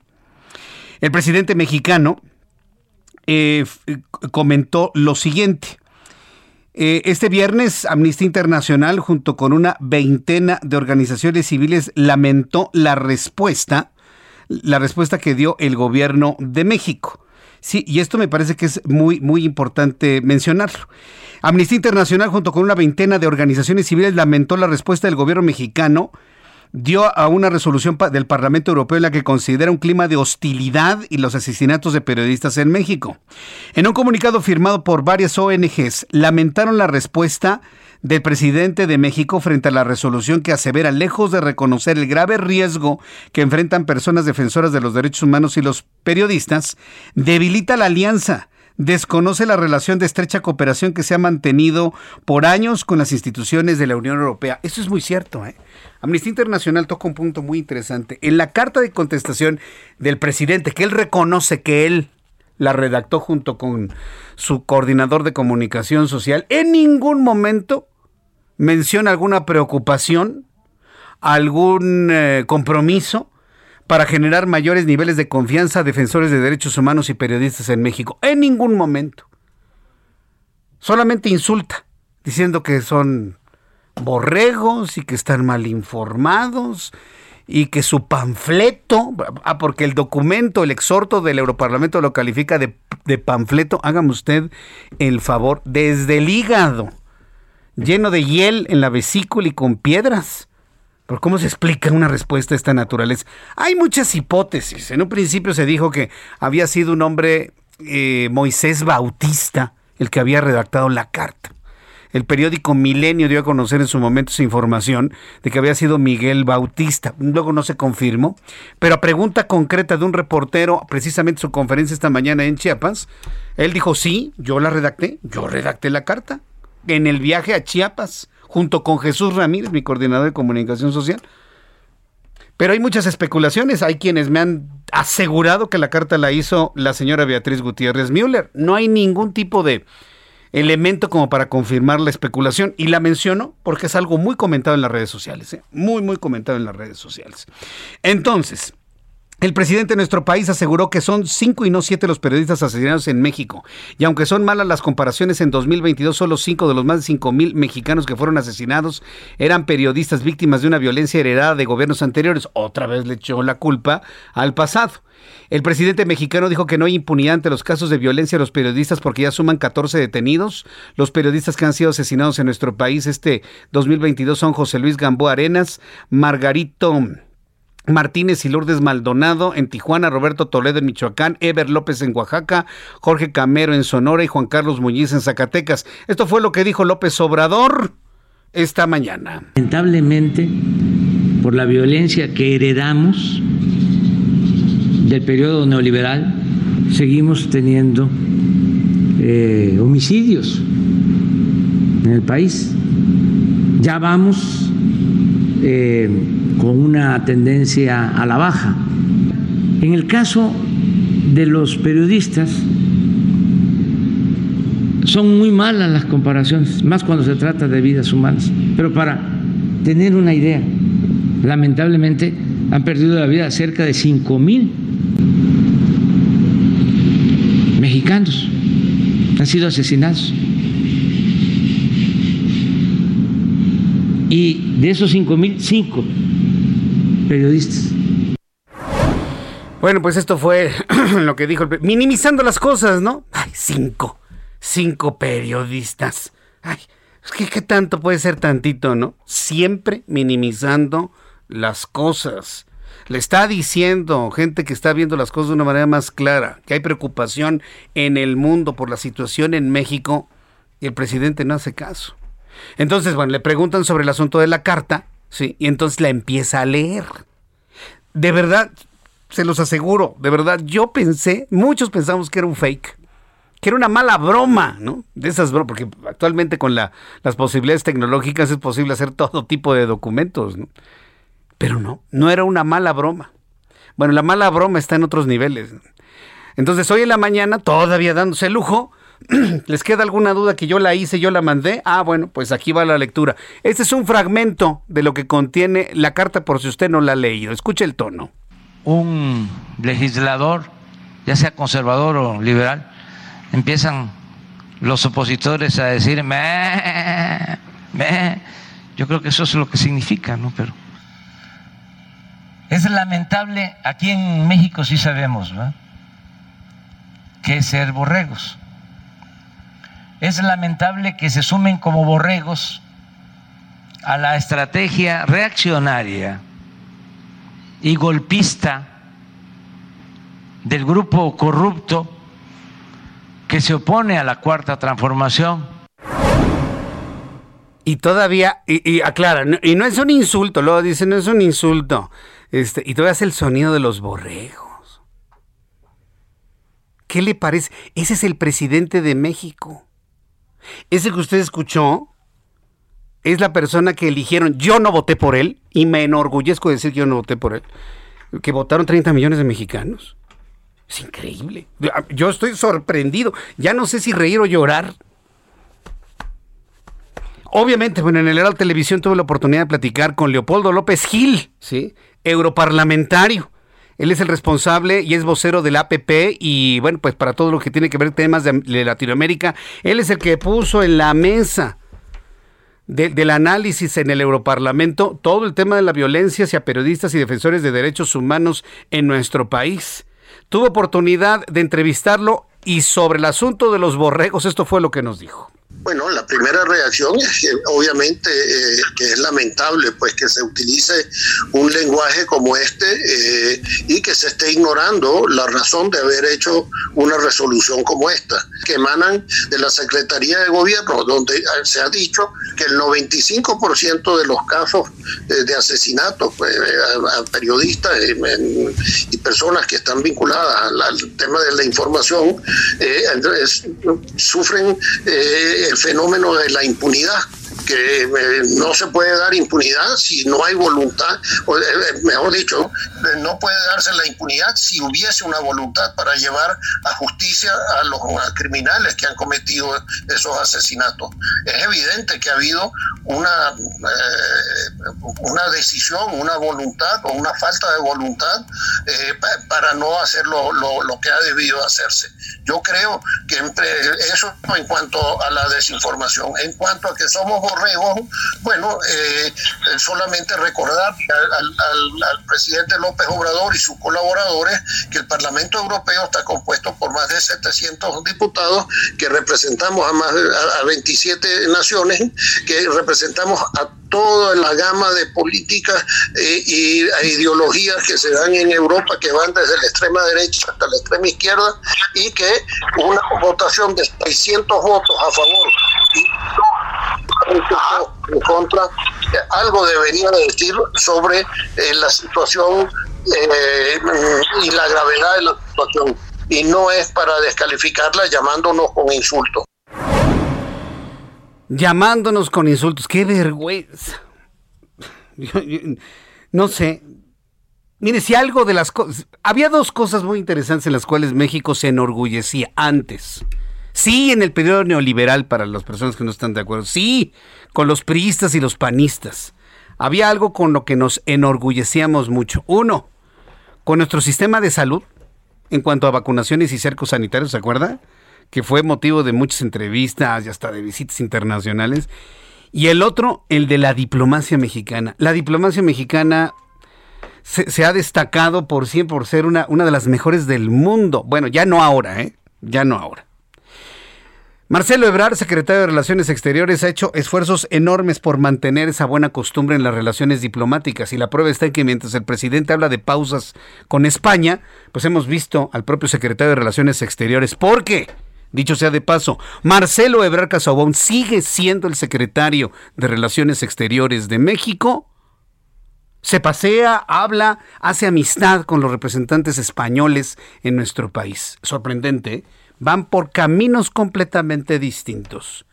[SPEAKER 1] El presidente mexicano eh, comentó lo siguiente. Eh, este viernes, Amnistía Internacional, junto con una veintena de organizaciones civiles, lamentó la respuesta, la respuesta que dio el gobierno de México. Sí, y esto me parece que es muy, muy importante mencionarlo. Amnistía Internacional, junto con una veintena de organizaciones civiles, lamentó la respuesta del gobierno mexicano dio a una resolución del Parlamento Europeo en la que considera un clima de hostilidad y los asesinatos de periodistas en México. En un comunicado firmado por varias ONGs, lamentaron la respuesta del presidente de México frente a la resolución que asevera, lejos de reconocer el grave riesgo que enfrentan personas defensoras de los derechos humanos y los periodistas, debilita la alianza desconoce la relación de estrecha cooperación que se ha mantenido por años con las instituciones de la Unión Europea. Eso es muy cierto. ¿eh? Amnistía Internacional toca un punto muy interesante. En la carta de contestación del presidente, que él reconoce que él la redactó junto con su coordinador de comunicación social, en ningún momento menciona alguna preocupación, algún eh, compromiso para generar mayores niveles de confianza a defensores de derechos humanos y periodistas en México. En ningún momento. Solamente insulta, diciendo que son borregos y que están mal informados y que su panfleto, ah, porque el documento, el exhorto del Europarlamento lo califica de, de panfleto, hágame usted el favor, desde el hígado, lleno de hiel en la vesícula y con piedras. ¿Pero cómo se explica una respuesta de esta naturaleza? Hay muchas hipótesis. En un principio se dijo que había sido un hombre, eh, Moisés Bautista, el que había redactado la carta. El periódico Milenio dio a conocer en su momento esa información de que había sido Miguel Bautista. Luego no se confirmó, pero a pregunta concreta de un reportero, precisamente su conferencia esta mañana en Chiapas, él dijo, sí, yo la redacté, yo redacté la carta en el viaje a Chiapas junto con Jesús Ramírez, mi coordinador de comunicación social. Pero hay muchas especulaciones. Hay quienes me han asegurado que la carta la hizo la señora Beatriz Gutiérrez Müller. No hay ningún tipo de elemento como para confirmar la especulación. Y la menciono porque es algo muy comentado en las redes sociales. ¿eh? Muy, muy comentado en las redes sociales. Entonces, El presidente de nuestro país aseguró que son cinco y no siete los periodistas asesinados en México. Y aunque son malas las comparaciones, en 2022 solo cinco de los más de cinco mil mexicanos que fueron asesinados eran periodistas víctimas de una violencia heredada de gobiernos anteriores. Otra vez le echó la culpa al pasado. El presidente mexicano dijo que no hay impunidad ante los casos de violencia a los periodistas porque ya suman 14 detenidos. Los periodistas que han sido asesinados en nuestro país este 2022 son José Luis Gamboa Arenas, Margarito Martínez y Lourdes Maldonado en Tijuana, Roberto Toledo en Michoacán, Ever López en Oaxaca, Jorge Camero en Sonora y Juan Carlos Muñiz en Zacatecas. Esto fue lo que dijo López Obrador esta mañana.
[SPEAKER 7] Lamentablemente, por la violencia que heredamos del periodo neoliberal, seguimos teniendo eh, homicidios en el país. Ya vamos eh, con una tendencia a la baja. En el caso de los periodistas, son muy malas las comparaciones, más cuando se trata de vidas humanas. Pero para tener una idea, lamentablemente han perdido la vida cerca de 5 mil mexicanos, han sido asesinados. Y de esos 5 mil, 5 periodistas.
[SPEAKER 1] Bueno, pues esto fue *clears throat* lo que dijo el... Minimizando las cosas, ¿no? Ay, cinco. Cinco periodistas. Ay, ¿qué, ¿qué tanto puede ser tantito, no? Siempre minimizando las cosas. Le está diciendo gente que está viendo las cosas de una manera más clara, que hay preocupación en el mundo por la situación en México y el presidente no hace caso. Entonces, bueno, le preguntan sobre el asunto de la carta Sí, y entonces la empieza a leer. De verdad, se los aseguro, de verdad, yo pensé, muchos pensamos que era un fake, que era una mala broma, ¿no? De esas bromas, porque actualmente con la, las posibilidades tecnológicas es posible hacer todo tipo de documentos, ¿no? Pero no, no era una mala broma. Bueno, la mala broma está en otros niveles. Entonces, hoy en la mañana, todavía dándose lujo, *clears throat* ¿Les queda alguna duda que yo la hice, yo la mandé? Ah, bueno, pues aquí va la lectura. Este es un fragmento de lo que contiene la carta por si usted no la ha leído. Escuche el tono.
[SPEAKER 7] Un legislador, ya sea conservador o liberal, empiezan los opositores a decir, me, me. yo creo que eso es lo que significa, ¿no? Pero es lamentable, aquí en México sí sabemos, ¿no? que ser borregos. Es lamentable que se sumen como borregos a la estrategia reaccionaria y golpista del grupo corrupto que se opone a la cuarta transformación.
[SPEAKER 1] Y todavía, y, aclaran, y no es un insulto, luego dicen, no es un insulto. Este, y todavía hace el sonido de los borregos. ¿Qué le parece? Ese es el presidente de México. Ese que usted escuchó es la persona que eligieron. Yo no voté por él y me enorgullezco de decir que yo no voté por él. Que votaron 30 millones de mexicanos. Es increíble. Yo estoy sorprendido. Ya no sé si reír o llorar. Obviamente, bueno, en el Herald Televisión tuve la oportunidad de platicar con Leopoldo López Gil, ¿sí? Europarlamentario. Él es el responsable y es vocero del APP y bueno, pues para todo lo que tiene que ver temas de, Latinoamérica, él es el que puso en la mesa del análisis en el Europarlamento todo el tema de la violencia hacia periodistas y defensores de derechos humanos en nuestro país. Tuvo oportunidad de entrevistarlo y sobre el asunto de los borregos, esto fue lo que nos dijo.
[SPEAKER 8] Bueno, la primera reacción es obviamente eh, que es lamentable pues que se utilice un lenguaje como este eh, y que se esté ignorando la razón de haber hecho una resolución como esta, que emanan de la Secretaría de Gobierno, donde se ha dicho que el 95% de los casos eh, de asesinatos pues, a, periodistas y personas que están vinculadas al, tema de la información sufren el fenómeno de la impunidad. Que eh, no se puede dar impunidad si no hay voluntad, o, mejor dicho, no puede darse la impunidad si hubiese una voluntad para llevar a justicia a los criminales que han cometido esos asesinatos. Es evidente que ha habido una, una decisión, una voluntad o una falta de voluntad para no hacer lo, lo que ha debido hacerse. Yo creo que eso en cuanto a la desinformación. En cuanto a que somos borregos, bueno, eh, solamente recordar al, presidente López Obrador y sus colaboradores que el Parlamento Europeo está compuesto por más de 700 diputados que representamos a más a 27 naciones, que representamos a toda la gama de políticas eh, y e ideologías que se dan en Europa, que van desde la extrema derecha hasta la extrema izquierda, y que una votación de 600 votos a favor y en contra, algo debería decir sobre eh, la situación eh, y la gravedad de la situación. Y no es para descalificarla llamándonos con insultos
[SPEAKER 1] llamándonos con insultos. ¡Qué vergüenza! no sé. Mire, si algo de las cosas... Había dos cosas muy interesantes en las cuales México se enorgullecía antes. Sí, en el periodo neoliberal para las personas que no están de acuerdo. Sí, con los priistas y los panistas. Había algo con lo que nos enorgullecíamos mucho. Uno, con nuestro sistema de salud en cuanto a vacunaciones y cercos sanitarios, ¿se acuerda? que fue motivo de muchas entrevistas y hasta de visitas internacionales. Y el otro, el de la diplomacia mexicana. La diplomacia mexicana se, ha destacado por siempre por ser una de las mejores del mundo. Bueno, ya no ahora, ¿eh? Ya no ahora. Marcelo Ebrard, secretario de Relaciones Exteriores, ha hecho esfuerzos enormes por mantener esa buena costumbre en las relaciones diplomáticas y la prueba está en que mientras el presidente habla de pausas con España, pues hemos visto al propio secretario de Relaciones Exteriores. ¿Por qué? Dicho sea de paso, Marcelo Ebrard Casaubon sigue siendo el secretario de Relaciones Exteriores de México. Se pasea, habla, hace amistad con los representantes españoles en nuestro país. Sorprendente, ¿eh? Van por caminos completamente distintos.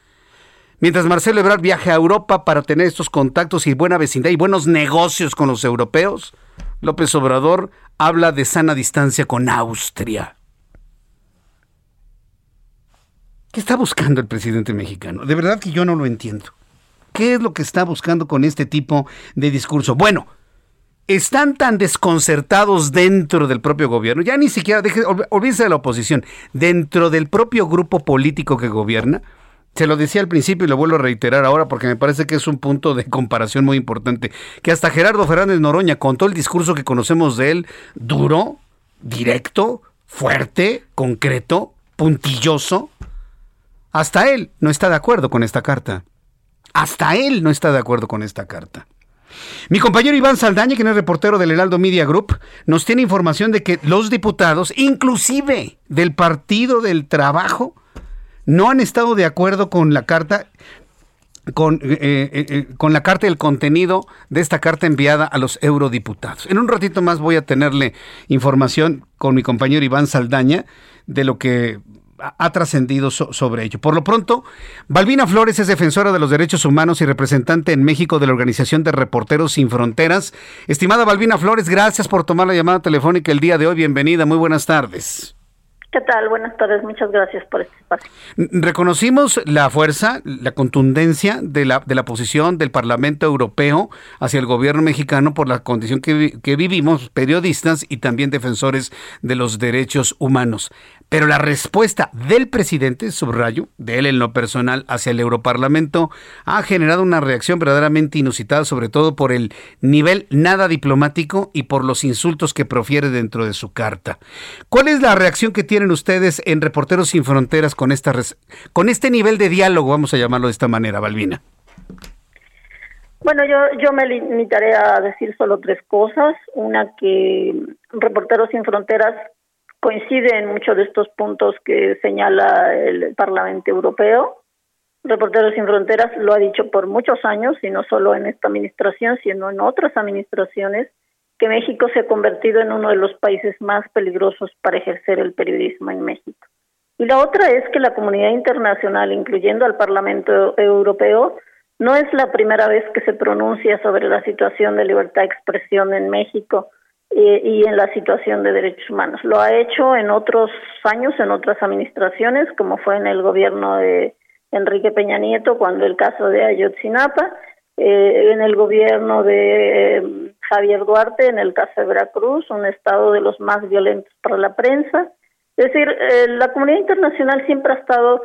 [SPEAKER 1] Mientras Marcelo Ebrard viaja a Europa para tener estos contactos y buena vecindad y buenos negocios con los europeos, López Obrador habla de sana distancia con Austria. ¿Qué está buscando el presidente mexicano? De verdad que yo no lo entiendo. ¿Qué es lo que está buscando con este tipo de discurso? Bueno, están tan desconcertados dentro del propio gobierno, ya ni siquiera, deje, olvídense de la oposición, dentro del propio grupo político que gobierna, se lo decía al principio y lo vuelvo a reiterar ahora porque me parece que es un punto de comparación muy importante, que hasta Gerardo Fernández Noroña, con todo el discurso que conocemos de él, duro, directo, fuerte, concreto, puntilloso, hasta él no está de acuerdo con esta carta. Hasta él no está de acuerdo con esta carta. Mi compañero Iván Saldaña, que es reportero del Heraldo Media Group, nos tiene información de que los diputados, inclusive del Partido del Trabajo, no han estado de acuerdo con la carta, con, eh, eh, eh, con la carta y el contenido de esta carta enviada a los eurodiputados. En un ratito más voy a tenerle información con mi compañero Iván Saldaña de lo que ha trascendido sobre ello. Por lo pronto, Balbina Flores es defensora de los derechos humanos y representante en México de la Organización de Reporteros Sin Fronteras. Estimada Balbina Flores, gracias por tomar la llamada telefónica el día de hoy. Bienvenida, muy buenas tardes.
[SPEAKER 9] ¿Qué tal? Buenas tardes, muchas gracias por este espacio.
[SPEAKER 1] Reconocimos la fuerza, la contundencia de la, de la posición del Parlamento Europeo hacia el gobierno mexicano por la condición que, que vivimos, periodistas y también defensores de los derechos humanos. Pero la respuesta del presidente, subrayo, de él en lo personal hacia el Europarlamento, ha generado una reacción verdaderamente inusitada, sobre todo por el nivel nada diplomático y por los insultos que profiere dentro de su carta. ¿Cuál es la reacción que tienen ustedes en Reporteros Sin Fronteras con, esta, con este nivel de diálogo, vamos a llamarlo de esta manera, Balbina?
[SPEAKER 9] Bueno, yo, yo me limitaré a decir solo tres cosas. Una, que Reporteros Sin Fronteras coincide en muchos de estos puntos que señala el Parlamento Europeo. Reporteros sin Fronteras lo ha dicho por muchos años, y no solo en esta administración, sino en otras administraciones, que México se ha convertido en uno de los países más peligrosos para ejercer el periodismo en México. Y la otra es que la comunidad internacional, incluyendo al Parlamento Europeo, no es la primera vez que se pronuncia sobre la situación de libertad de expresión en México y en la situación de derechos humanos. Lo ha hecho en otros años, en otras administraciones, como fue en el gobierno de Enrique Peña Nieto, cuando el caso de Ayotzinapa, eh, en el gobierno de eh, Javier Duarte, en el caso de Veracruz, un estado de los más violentos para la prensa. Es decir, eh, la comunidad internacional siempre ha estado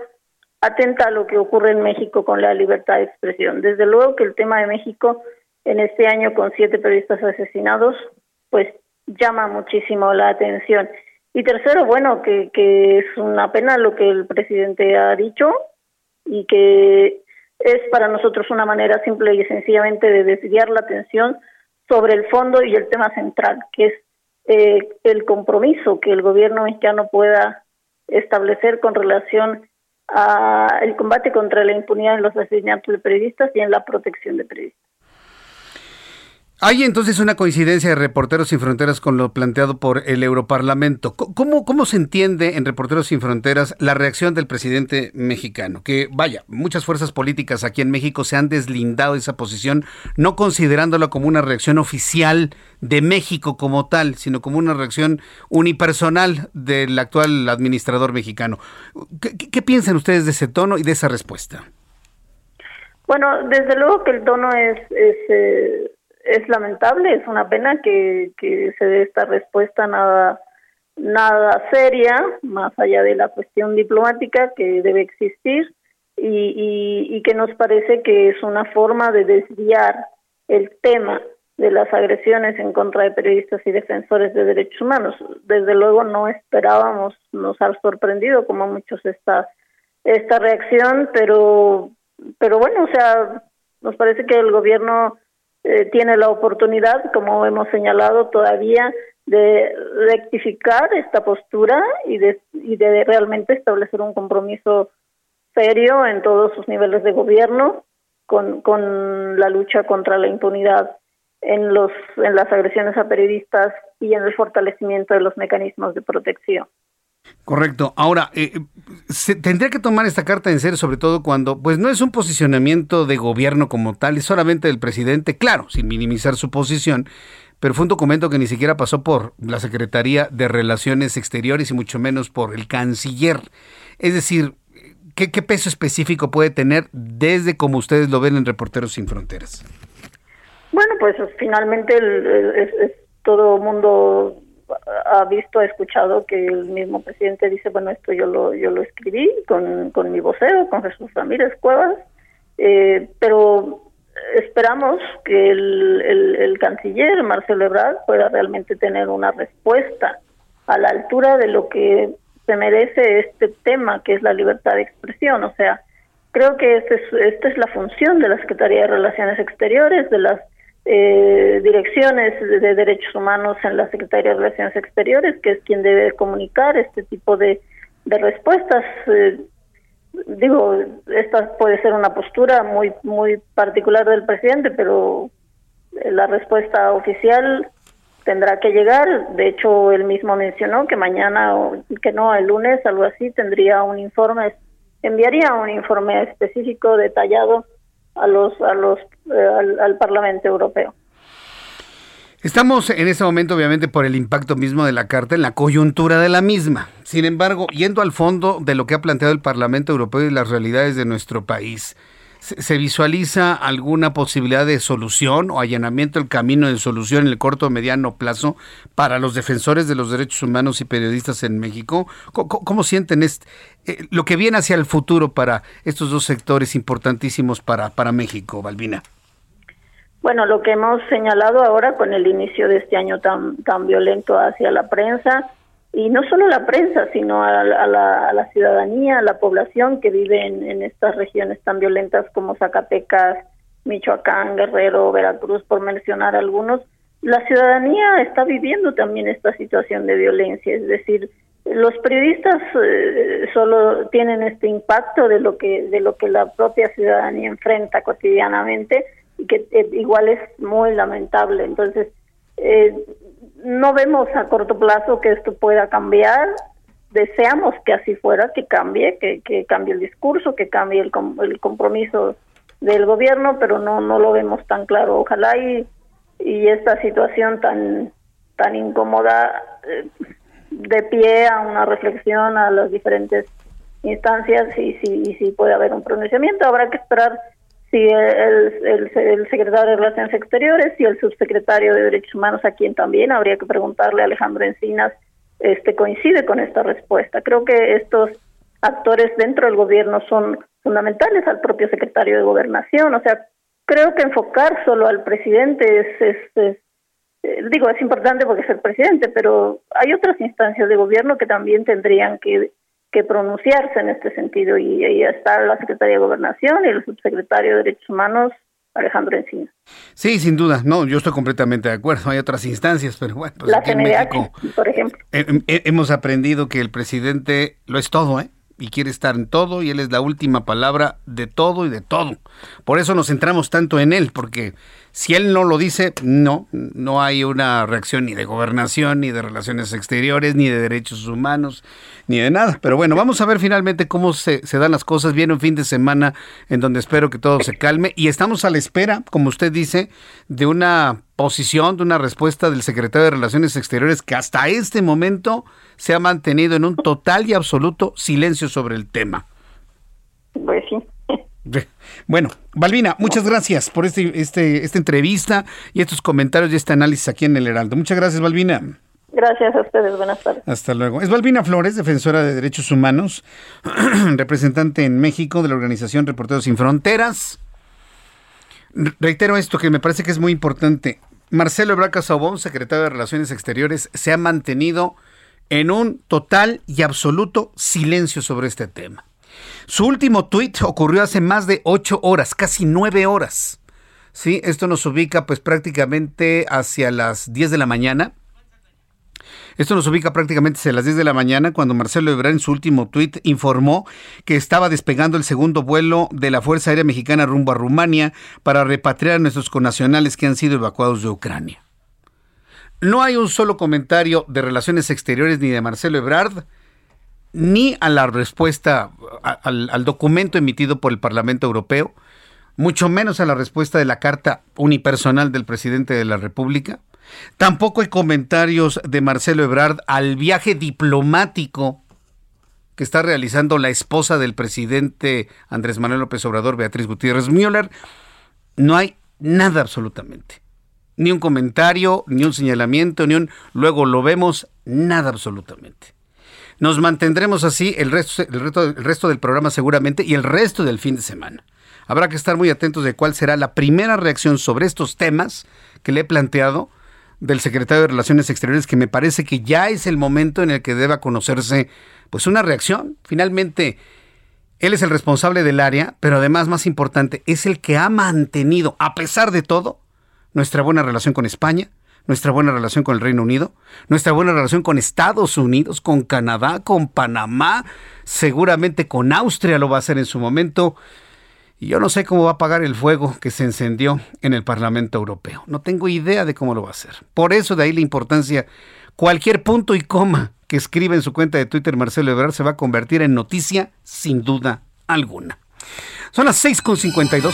[SPEAKER 9] atenta a lo que ocurre en México con la libertad de expresión. Desde luego que el tema de México en este año con siete periodistas asesinados pues llama muchísimo la atención. Y tercero, bueno, que, que es una pena lo que el presidente ha dicho y que es para nosotros una manera simple y sencillamente de desviar la atención sobre el fondo y el tema central, que es eh, el compromiso que el gobierno mexicano pueda establecer con relación al combate contra la impunidad en los asesinatos de periodistas y en la protección de periodistas.
[SPEAKER 1] Hay entonces una coincidencia de Reporteros Sin Fronteras con lo planteado por el Europarlamento. ¿Cómo, ¿Cómo se entiende en Reporteros Sin Fronteras la reacción del presidente mexicano? Que vaya, muchas fuerzas políticas aquí en México se han deslindado de esa posición, no considerándola como una reacción oficial de México como tal, sino como una reacción unipersonal del actual administrador mexicano. ¿Qué, piensan ustedes de ese tono y de esa respuesta?
[SPEAKER 9] Bueno, desde luego que el tono es... Eh, es lamentable, es una pena que, que se dé esta respuesta nada nada seria, más allá de la cuestión diplomática que debe existir y, y, que nos parece que es una forma de desviar el tema de las agresiones en contra de periodistas y defensores de derechos humanos. Desde luego no esperábamos, nos ha sorprendido como muchos esta esta reacción, pero pero bueno, o sea, nos parece que el gobierno eh, tiene la oportunidad, como hemos señalado todavía, de rectificar esta postura y de, realmente establecer un compromiso serio en todos sus niveles de gobierno con, con la lucha contra la impunidad en los en las agresiones a periodistas y en el fortalecimiento de los mecanismos de protección.
[SPEAKER 1] Correcto. Ahora, eh, se tendría que tomar esta carta en serio, sobre todo cuando, pues no es un posicionamiento de gobierno como tal, es solamente del presidente, claro, sin minimizar su posición, pero fue un documento que ni siquiera pasó por la Secretaría de Relaciones Exteriores y mucho menos por el canciller. Es decir, ¿qué, peso específico puede tener desde como ustedes lo ven en Reporteros Sin Fronteras?
[SPEAKER 9] Bueno, pues finalmente el, todo mundo ha visto, ha escuchado que el mismo presidente dice, bueno, esto yo lo, yo lo escribí con, con mi vocero, con Jesús Ramírez Cuevas, eh, pero esperamos que el, el, canciller Marcelo Ebrard pueda realmente tener una respuesta a la altura de lo que se merece este tema, que es la libertad de expresión. O sea, creo que esta es, esta es la función de la Secretaría de Relaciones Exteriores, de las eh, direcciones de derechos humanos en la Secretaría de Relaciones Exteriores, que es quien debe comunicar este tipo de, de respuestas. Eh, digo, esta puede ser una postura muy muy particular del presidente, pero la respuesta oficial tendrá que llegar. De hecho, él mismo mencionó que mañana o que no, el lunes, algo así, tendría un informe, enviaría un informe específico detallado a los, a los, eh, al, Parlamento Europeo.
[SPEAKER 1] Estamos en este momento, obviamente, por el impacto mismo de la carta en la coyuntura de la misma. Sin embargo, yendo al fondo de lo que ha planteado el Parlamento Europeo y las realidades de nuestro país, ¿Se visualiza alguna posibilidad de solución o allanamiento del camino de solución en el corto o mediano plazo para los defensores de los derechos humanos y periodistas en México? ¿Cómo, sienten este, lo que viene hacia el futuro para estos dos sectores importantísimos para, para México, Balbina?
[SPEAKER 9] Bueno, lo que hemos señalado ahora con el inicio de este año tan, tan violento hacia la prensa, y no solo la prensa, sino a la, ciudadanía, a la población que vive en, estas regiones tan violentas como Zacatecas, Michoacán, Guerrero, Veracruz, por mencionar algunos, la ciudadanía está viviendo también esta situación de violencia, es decir, los periodistas eh, solo tienen este impacto de lo que de lo que la propia ciudadanía enfrenta cotidianamente y que eh, igual es muy lamentable. Entonces, eh, no vemos a corto plazo que esto pueda cambiar. Deseamos que así fuera, que cambie, que, que cambie el discurso, que cambie el, el compromiso del gobierno, pero no no lo vemos tan claro. Ojalá y, y esta situación tan tan incómoda eh, de pie a una reflexión a las diferentes instancias y si, si puede haber un pronunciamiento. Habrá que esperar si el, el, el, secretario de Relaciones Exteriores y el subsecretario de Derechos Humanos, a quien también habría que preguntarle, Alejandro Encinas, este coincide con esta respuesta. Creo que estos actores dentro del gobierno son fundamentales al propio secretario de Gobernación. O sea, creo que enfocar solo al presidente es, es, eh, digo, es importante porque es el presidente, pero hay otras instancias de gobierno que también tendrían que, que pronunciarse en este sentido y ahí está la Secretaría de Gobernación y el subsecretario de Derechos Humanos Alejandro Encina.
[SPEAKER 1] Sí, sin duda. No, yo estoy completamente de acuerdo. Hay otras instancias, pero bueno, pues
[SPEAKER 9] la aquí por ejemplo.
[SPEAKER 1] hemos aprendido que el presidente lo es todo, ¿eh? Y quiere estar en todo y él es la última palabra de todo y de todo. Por eso nos centramos tanto en él, porque si él no lo dice, no, no hay una reacción ni de gobernación, ni de relaciones exteriores, ni de derechos humanos, ni de nada. Pero bueno, vamos a ver finalmente cómo se, dan las cosas. Viene un fin de semana en donde espero que todo se calme y estamos a la espera, como usted dice, de una posición, de una respuesta del secretario de Relaciones Exteriores que hasta este momento se ha mantenido en un total y absoluto silencio sobre el tema.
[SPEAKER 9] Pues sí.
[SPEAKER 1] Bueno, Balbina, muchas gracias por este, este, esta entrevista y estos comentarios y este análisis aquí en el Heraldo. Muchas gracias, Balbina.
[SPEAKER 9] Gracias a ustedes, buenas tardes.
[SPEAKER 1] Hasta luego. Es Balbina Flores, defensora de derechos humanos, *clears throat* representante en México de la organización Reporteros Sin Fronteras. Reitero esto que me parece que es muy importante. Marcelo Ebrard secretario de Relaciones Exteriores, se ha mantenido en un total y absoluto silencio sobre este tema. Su último tuit ocurrió hace más de ocho horas, casi nueve horas. Sí, esto nos ubica pues prácticamente hacia las 10 de la mañana. Esto nos ubica prácticamente hacia las 10 de la mañana cuando Marcelo Ebrard en su último tuit informó que estaba despegando el segundo vuelo de la Fuerza Aérea Mexicana rumbo a Rumania para repatriar a nuestros connacionales que han sido evacuados de Ucrania. No hay un solo comentario de Relaciones Exteriores ni de Marcelo Ebrard, ni a la respuesta al, documento emitido por el Parlamento Europeo, mucho menos a la respuesta de la carta unipersonal del presidente de la República. Tampoco hay comentarios de Marcelo Ebrard al viaje diplomático que está realizando la esposa del presidente Andrés Manuel López Obrador, Beatriz Gutiérrez Müller. No hay nada absolutamente ni un comentario, ni un señalamiento, ni un luego lo vemos, nada absolutamente. Nos mantendremos así el resto, resto del programa seguramente y el resto del fin de semana. Habrá que estar muy atentos de cuál será la primera reacción sobre estos temas que le he planteado del secretario de Relaciones Exteriores, que me parece que ya es el momento en el que deba conocerse pues una reacción. Finalmente, él es el responsable del área, pero además, más importante, es el que ha mantenido, a pesar de todo, nuestra buena relación con España, nuestra buena relación con el Reino Unido, nuestra buena relación con Estados Unidos, con Canadá, con Panamá, seguramente con Austria lo va a hacer en su momento. Y yo no sé cómo va a apagar el fuego que se encendió en el Parlamento Europeo. No tengo idea de cómo lo va a hacer. Por eso de ahí la importancia, cualquier punto y coma que escribe en su cuenta de Twitter Marcelo Ebrard se va a convertir en noticia sin duda alguna. Son las 6.52.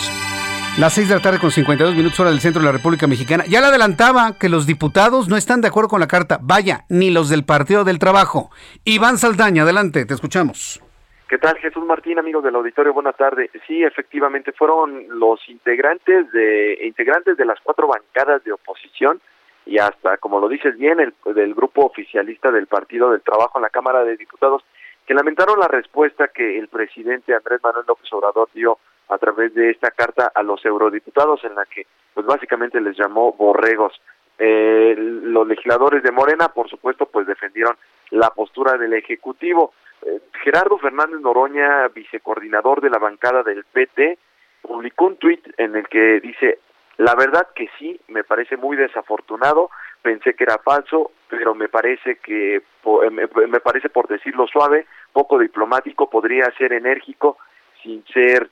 [SPEAKER 1] Las 6 de la tarde con 52 minutos hora del centro de la República Mexicana. Ya le adelantaba que los diputados no están de acuerdo con la carta. Vaya, ni los del Partido del Trabajo. Iván Saldaña, adelante, te escuchamos.
[SPEAKER 10] ¿Qué tal, Jesús Martín, amigos del auditorio? Buenas tardes. Sí, efectivamente, fueron los integrantes de integrantes de las cuatro bancadas de oposición y hasta, como lo dices bien, el del grupo oficialista del Partido del Trabajo en la Cámara de Diputados, que lamentaron la respuesta que el presidente Andrés Manuel López Obrador dio a través de esta carta a los eurodiputados en la que pues básicamente les llamó borregos. Eh, los legisladores de Morena, por supuesto, pues defendieron la postura del Ejecutivo. Eh, Gerardo Fernández Noroña, vicecoordinador de la bancada del PT, publicó un tuit en el que dice, la verdad que sí, me parece muy desafortunado, pensé que era falso, pero me parece que, eh, me parece por decirlo suave, poco diplomático, podría ser enérgico sin ser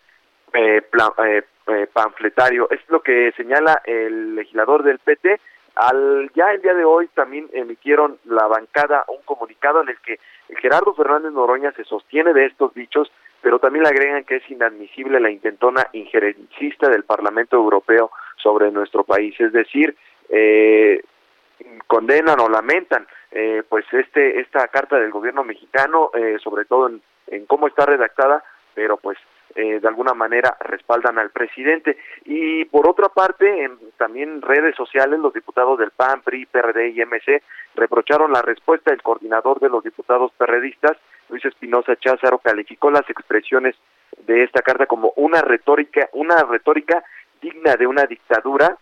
[SPEAKER 10] eh, eh, eh, panfletario. Es lo que señala el legislador del PT Al, ya el día de hoy también emitieron la bancada un comunicado en el que Gerardo Fernández Noroña se sostiene de estos dichos, pero también le agregan que es inadmisible la intentona injerencista del Parlamento Europeo sobre nuestro país, es decir, eh, condenan o lamentan eh, pues este esta carta del gobierno mexicano, eh, sobre todo en, en cómo está redactada, pero pues eh, de alguna manera respaldan al presidente. Y por otra parte, en también redes sociales, los diputados del PAN, PRI, PRD y MC reprocharon la respuesta del coordinador de los diputados perredistas, Luis Espinosa Cházaro, calificó las expresiones de esta carta como una retórica, una retórica digna de una dictadura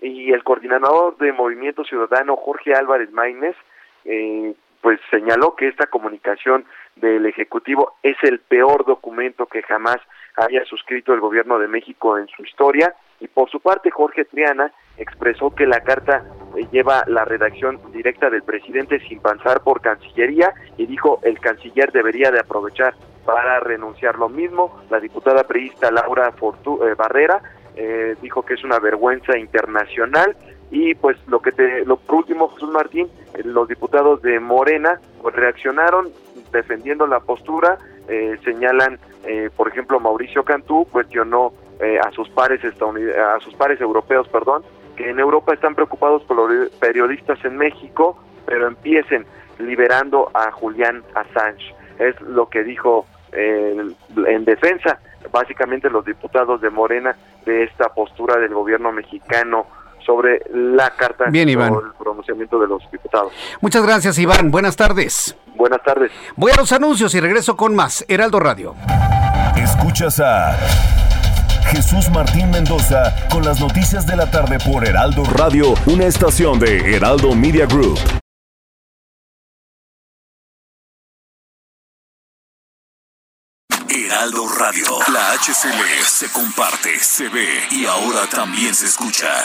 [SPEAKER 10] y el coordinador de Movimiento Ciudadano, Jorge Álvarez Maínez, eh, pues señaló que esta comunicación del Ejecutivo es el peor documento que jamás haya suscrito el gobierno de México en su historia y por su parte Jorge Triana expresó que la carta eh, lleva la redacción directa del presidente sin pasar por Cancillería y dijo el canciller debería de aprovechar para renunciar lo mismo. La diputada priista Laura Fortu eh, Barrera eh, dijo que es una vergüenza internacional y pues lo que te, lo último Jesús Martín, eh, los diputados de Morena pues reaccionaron defendiendo la postura, eh, señalan, eh, por ejemplo, Mauricio Cantú cuestionó a sus pares a sus pares europeos, perdón, que en Europa están preocupados por los periodistas en México, pero empiecen liberando a Julián Assange. Es lo que dijo en defensa, básicamente los diputados de Morena de esta postura del gobierno mexicano sobre la carta
[SPEAKER 1] Bien, Iván.
[SPEAKER 10] el pronunciamiento de los diputados.
[SPEAKER 1] Muchas gracias, Iván. Buenas tardes.
[SPEAKER 10] Buenas tardes.
[SPEAKER 1] Voy a los anuncios y regreso con más. Heraldo Radio.
[SPEAKER 6] Escuchas a Jesús Martín Mendoza con las noticias de la tarde por Heraldo Radio, una estación de Heraldo Media Group. Heraldo Radio, la HCL se comparte, se ve y ahora también se escucha.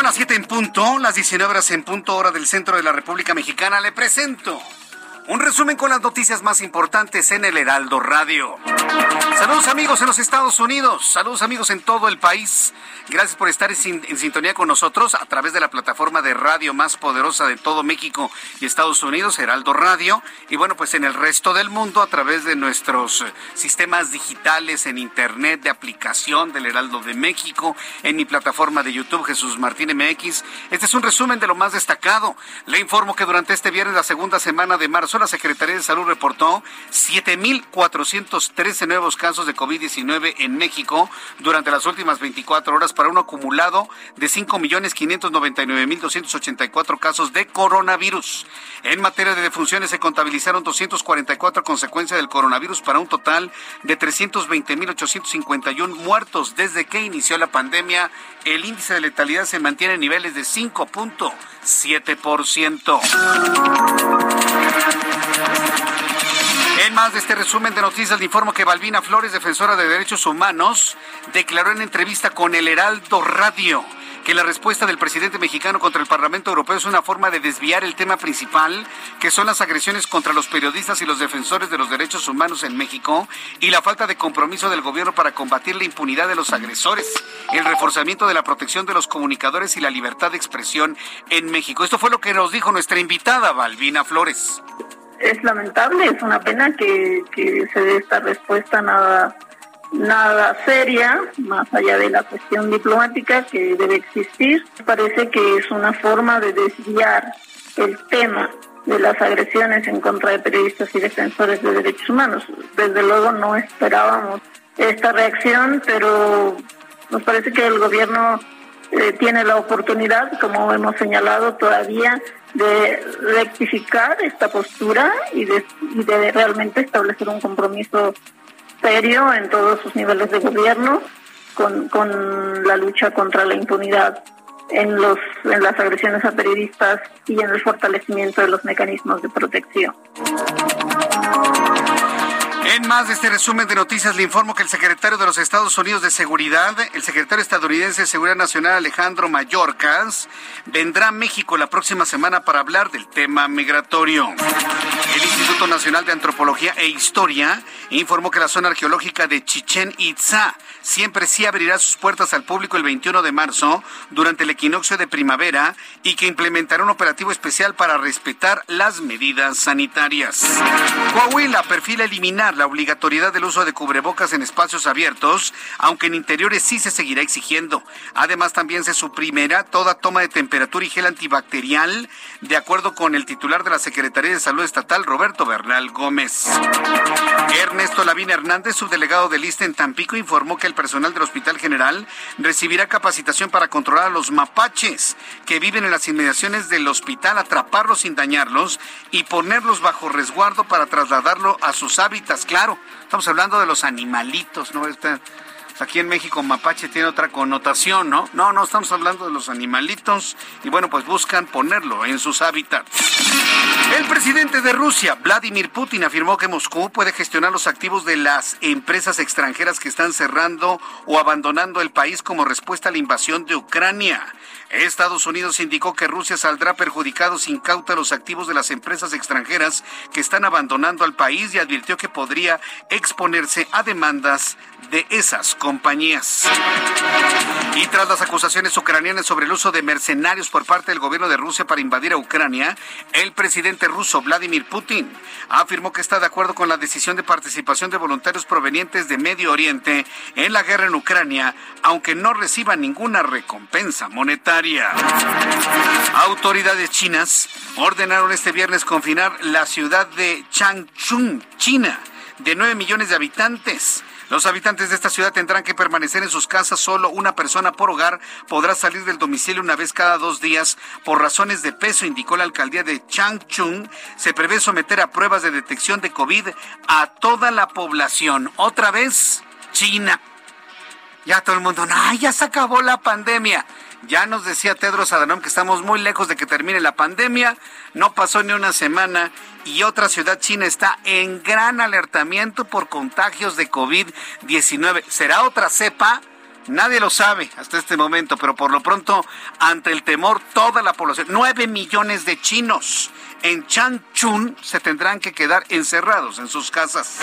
[SPEAKER 1] Son las 7 en punto, las 19 horas en punto hora del centro de la República Mexicana. Le presento un resumen con las noticias más importantes en el Heraldo Radio. Saludos amigos en los Estados Unidos, saludos amigos en todo el país. Gracias por estar en, sin- en sintonía con nosotros a través de la plataforma de radio más poderosa de todo México y Estados Unidos, Heraldo Radio. Y bueno, pues en el resto del mundo a través de nuestros eh, sistemas digitales en Internet, de aplicación del Heraldo de México, en mi plataforma de YouTube, Jesús Martín MX. Este es un resumen de lo más destacado. Le informo que durante este viernes, la segunda semana de marzo, la Secretaría de Salud reportó 7.413 nuevos casos de COVID-19 en México durante las últimas 24 horas para un acumulado de 5.599.284 casos de coronavirus. En materia de defunciones se contabilizaron 244 a consecuencia del coronavirus para un total de 320.851 muertos desde que inició la pandemia. El índice de letalidad se mantiene en niveles de 5.7%. En más de este resumen de noticias, le informo que Balbina Flores, defensora de derechos humanos, declaró en entrevista con el Heraldo Radio que la respuesta del presidente mexicano contra el Parlamento Europeo es una forma de desviar el tema principal, que son las agresiones contra los periodistas y los defensores de los derechos humanos en México y la falta de compromiso del gobierno para combatir la impunidad de los agresores, el reforzamiento de la protección de los comunicadores y la libertad de expresión en México. Esto fue lo que nos dijo nuestra invitada, Balbina Flores.
[SPEAKER 9] Es lamentable, es una pena que, que se dé esta respuesta nada nada seria, más allá de la cuestión diplomática que debe existir. Parece que es una forma de desviar el tema de las agresiones en contra de periodistas y defensores de derechos humanos. Desde luego no esperábamos esta reacción, pero nos parece que el gobierno eh, tiene la oportunidad, como hemos señalado todavía, de rectificar esta postura y de, y de realmente establecer un compromiso serio en todos sus niveles de gobierno con, con la lucha contra la impunidad en, los, en las agresiones a periodistas y en el fortalecimiento de los mecanismos de protección.
[SPEAKER 1] En más de este resumen de noticias, le informo que el secretario de los Estados Unidos de Seguridad, el secretario estadounidense de Seguridad Nacional Alejandro Mayorkas, vendrá a México la próxima semana para hablar del tema migratorio. El Instituto Nacional de Antropología e Historia informó que la zona arqueológica de Chichen Itza siempre sí abrirá sus puertas al público el 21 de marzo durante el equinoccio de primavera y que implementará un operativo especial para respetar las medidas sanitarias. Coahuila perfila eliminar la obligatoriedad del uso de cubrebocas en espacios abiertos, aunque en interiores sí se seguirá exigiendo. Además, también se suprimirá toda toma de temperatura y gel antibacterial, de acuerdo con el titular de la Secretaría de Salud Estatal, Roberto Bernal Gómez. Ernesto Lavín Hernández, subdelegado del ISTE en Tampico, informó que el personal del Hospital General recibirá capacitación para controlar a los mapaches que viven en las inmediaciones del hospital, atraparlos sin dañarlos y ponerlos bajo resguardo para trasladarlo a sus hábitats. Claro, estamos hablando de los animalitos, ¿no? Aquí en México mapache tiene otra connotación, ¿no? No, no estamos hablando de los animalitos y bueno, pues buscan ponerlo en sus hábitats. El presidente de Rusia, Vladimir Putin, afirmó que Moscú puede gestionar los activos de las empresas extranjeras que están cerrando o abandonando el país como respuesta a la invasión de Ucrania. Estados Unidos indicó que Rusia saldrá perjudicado sin cauta los activos de las empresas extranjeras que están abandonando al país y advirtió que podría exponerse a demandas de esas. Y tras las acusaciones ucranianas sobre el uso de mercenarios por parte del gobierno de Rusia para invadir a Ucrania, el presidente ruso Vladimir Putin afirmó que está de acuerdo con la decisión de participación de voluntarios provenientes de Medio Oriente en la guerra en Ucrania, aunque no reciban ninguna recompensa monetaria. Autoridades chinas ordenaron este viernes confinar la ciudad de Changchun, China, de 9 millones de habitantes. Los habitantes de esta ciudad tendrán que permanecer en sus casas. Solo una persona por hogar podrá salir del domicilio una vez cada dos días por razones de peso, indicó la alcaldía de Changchun. Se prevé someter a pruebas de detección de COVID a toda la población. Otra vez, China. Ya todo el mundo, ¡ay, ya se acabó la pandemia! Ya nos decía Tedros Adhanom que estamos muy lejos de que termine la pandemia. No pasó ni una semana y otra ciudad china está en gran alertamiento por contagios de COVID-19. ¿Será otra cepa? Nadie lo sabe hasta este momento, pero por lo pronto, ante el temor, toda la población, nueve millones de chinos en Changchun se tendrán que quedar encerrados en sus casas.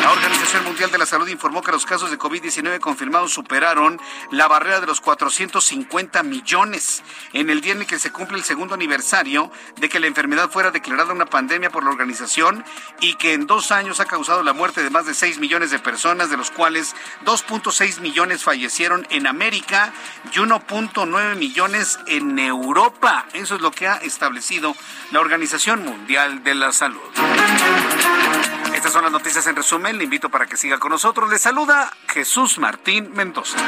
[SPEAKER 1] La Organización Mundial de la Salud informó que los casos de COVID-19 confirmados superaron la barrera de los 450 millones en el día en el que se cumple el segundo aniversario de que la enfermedad fuera declarada una pandemia por la organización y que en dos años ha causado la muerte de más de 6 millones de personas, de los cuales 2.6 millones fallecieron en América y 1.9 millones en Europa. Eso es lo que ha establecido la Organización Organización Mundial de la Salud. Estas son las noticias en resumen. Le invito para que siga con nosotros. Le saluda Jesús Martín Mendoza.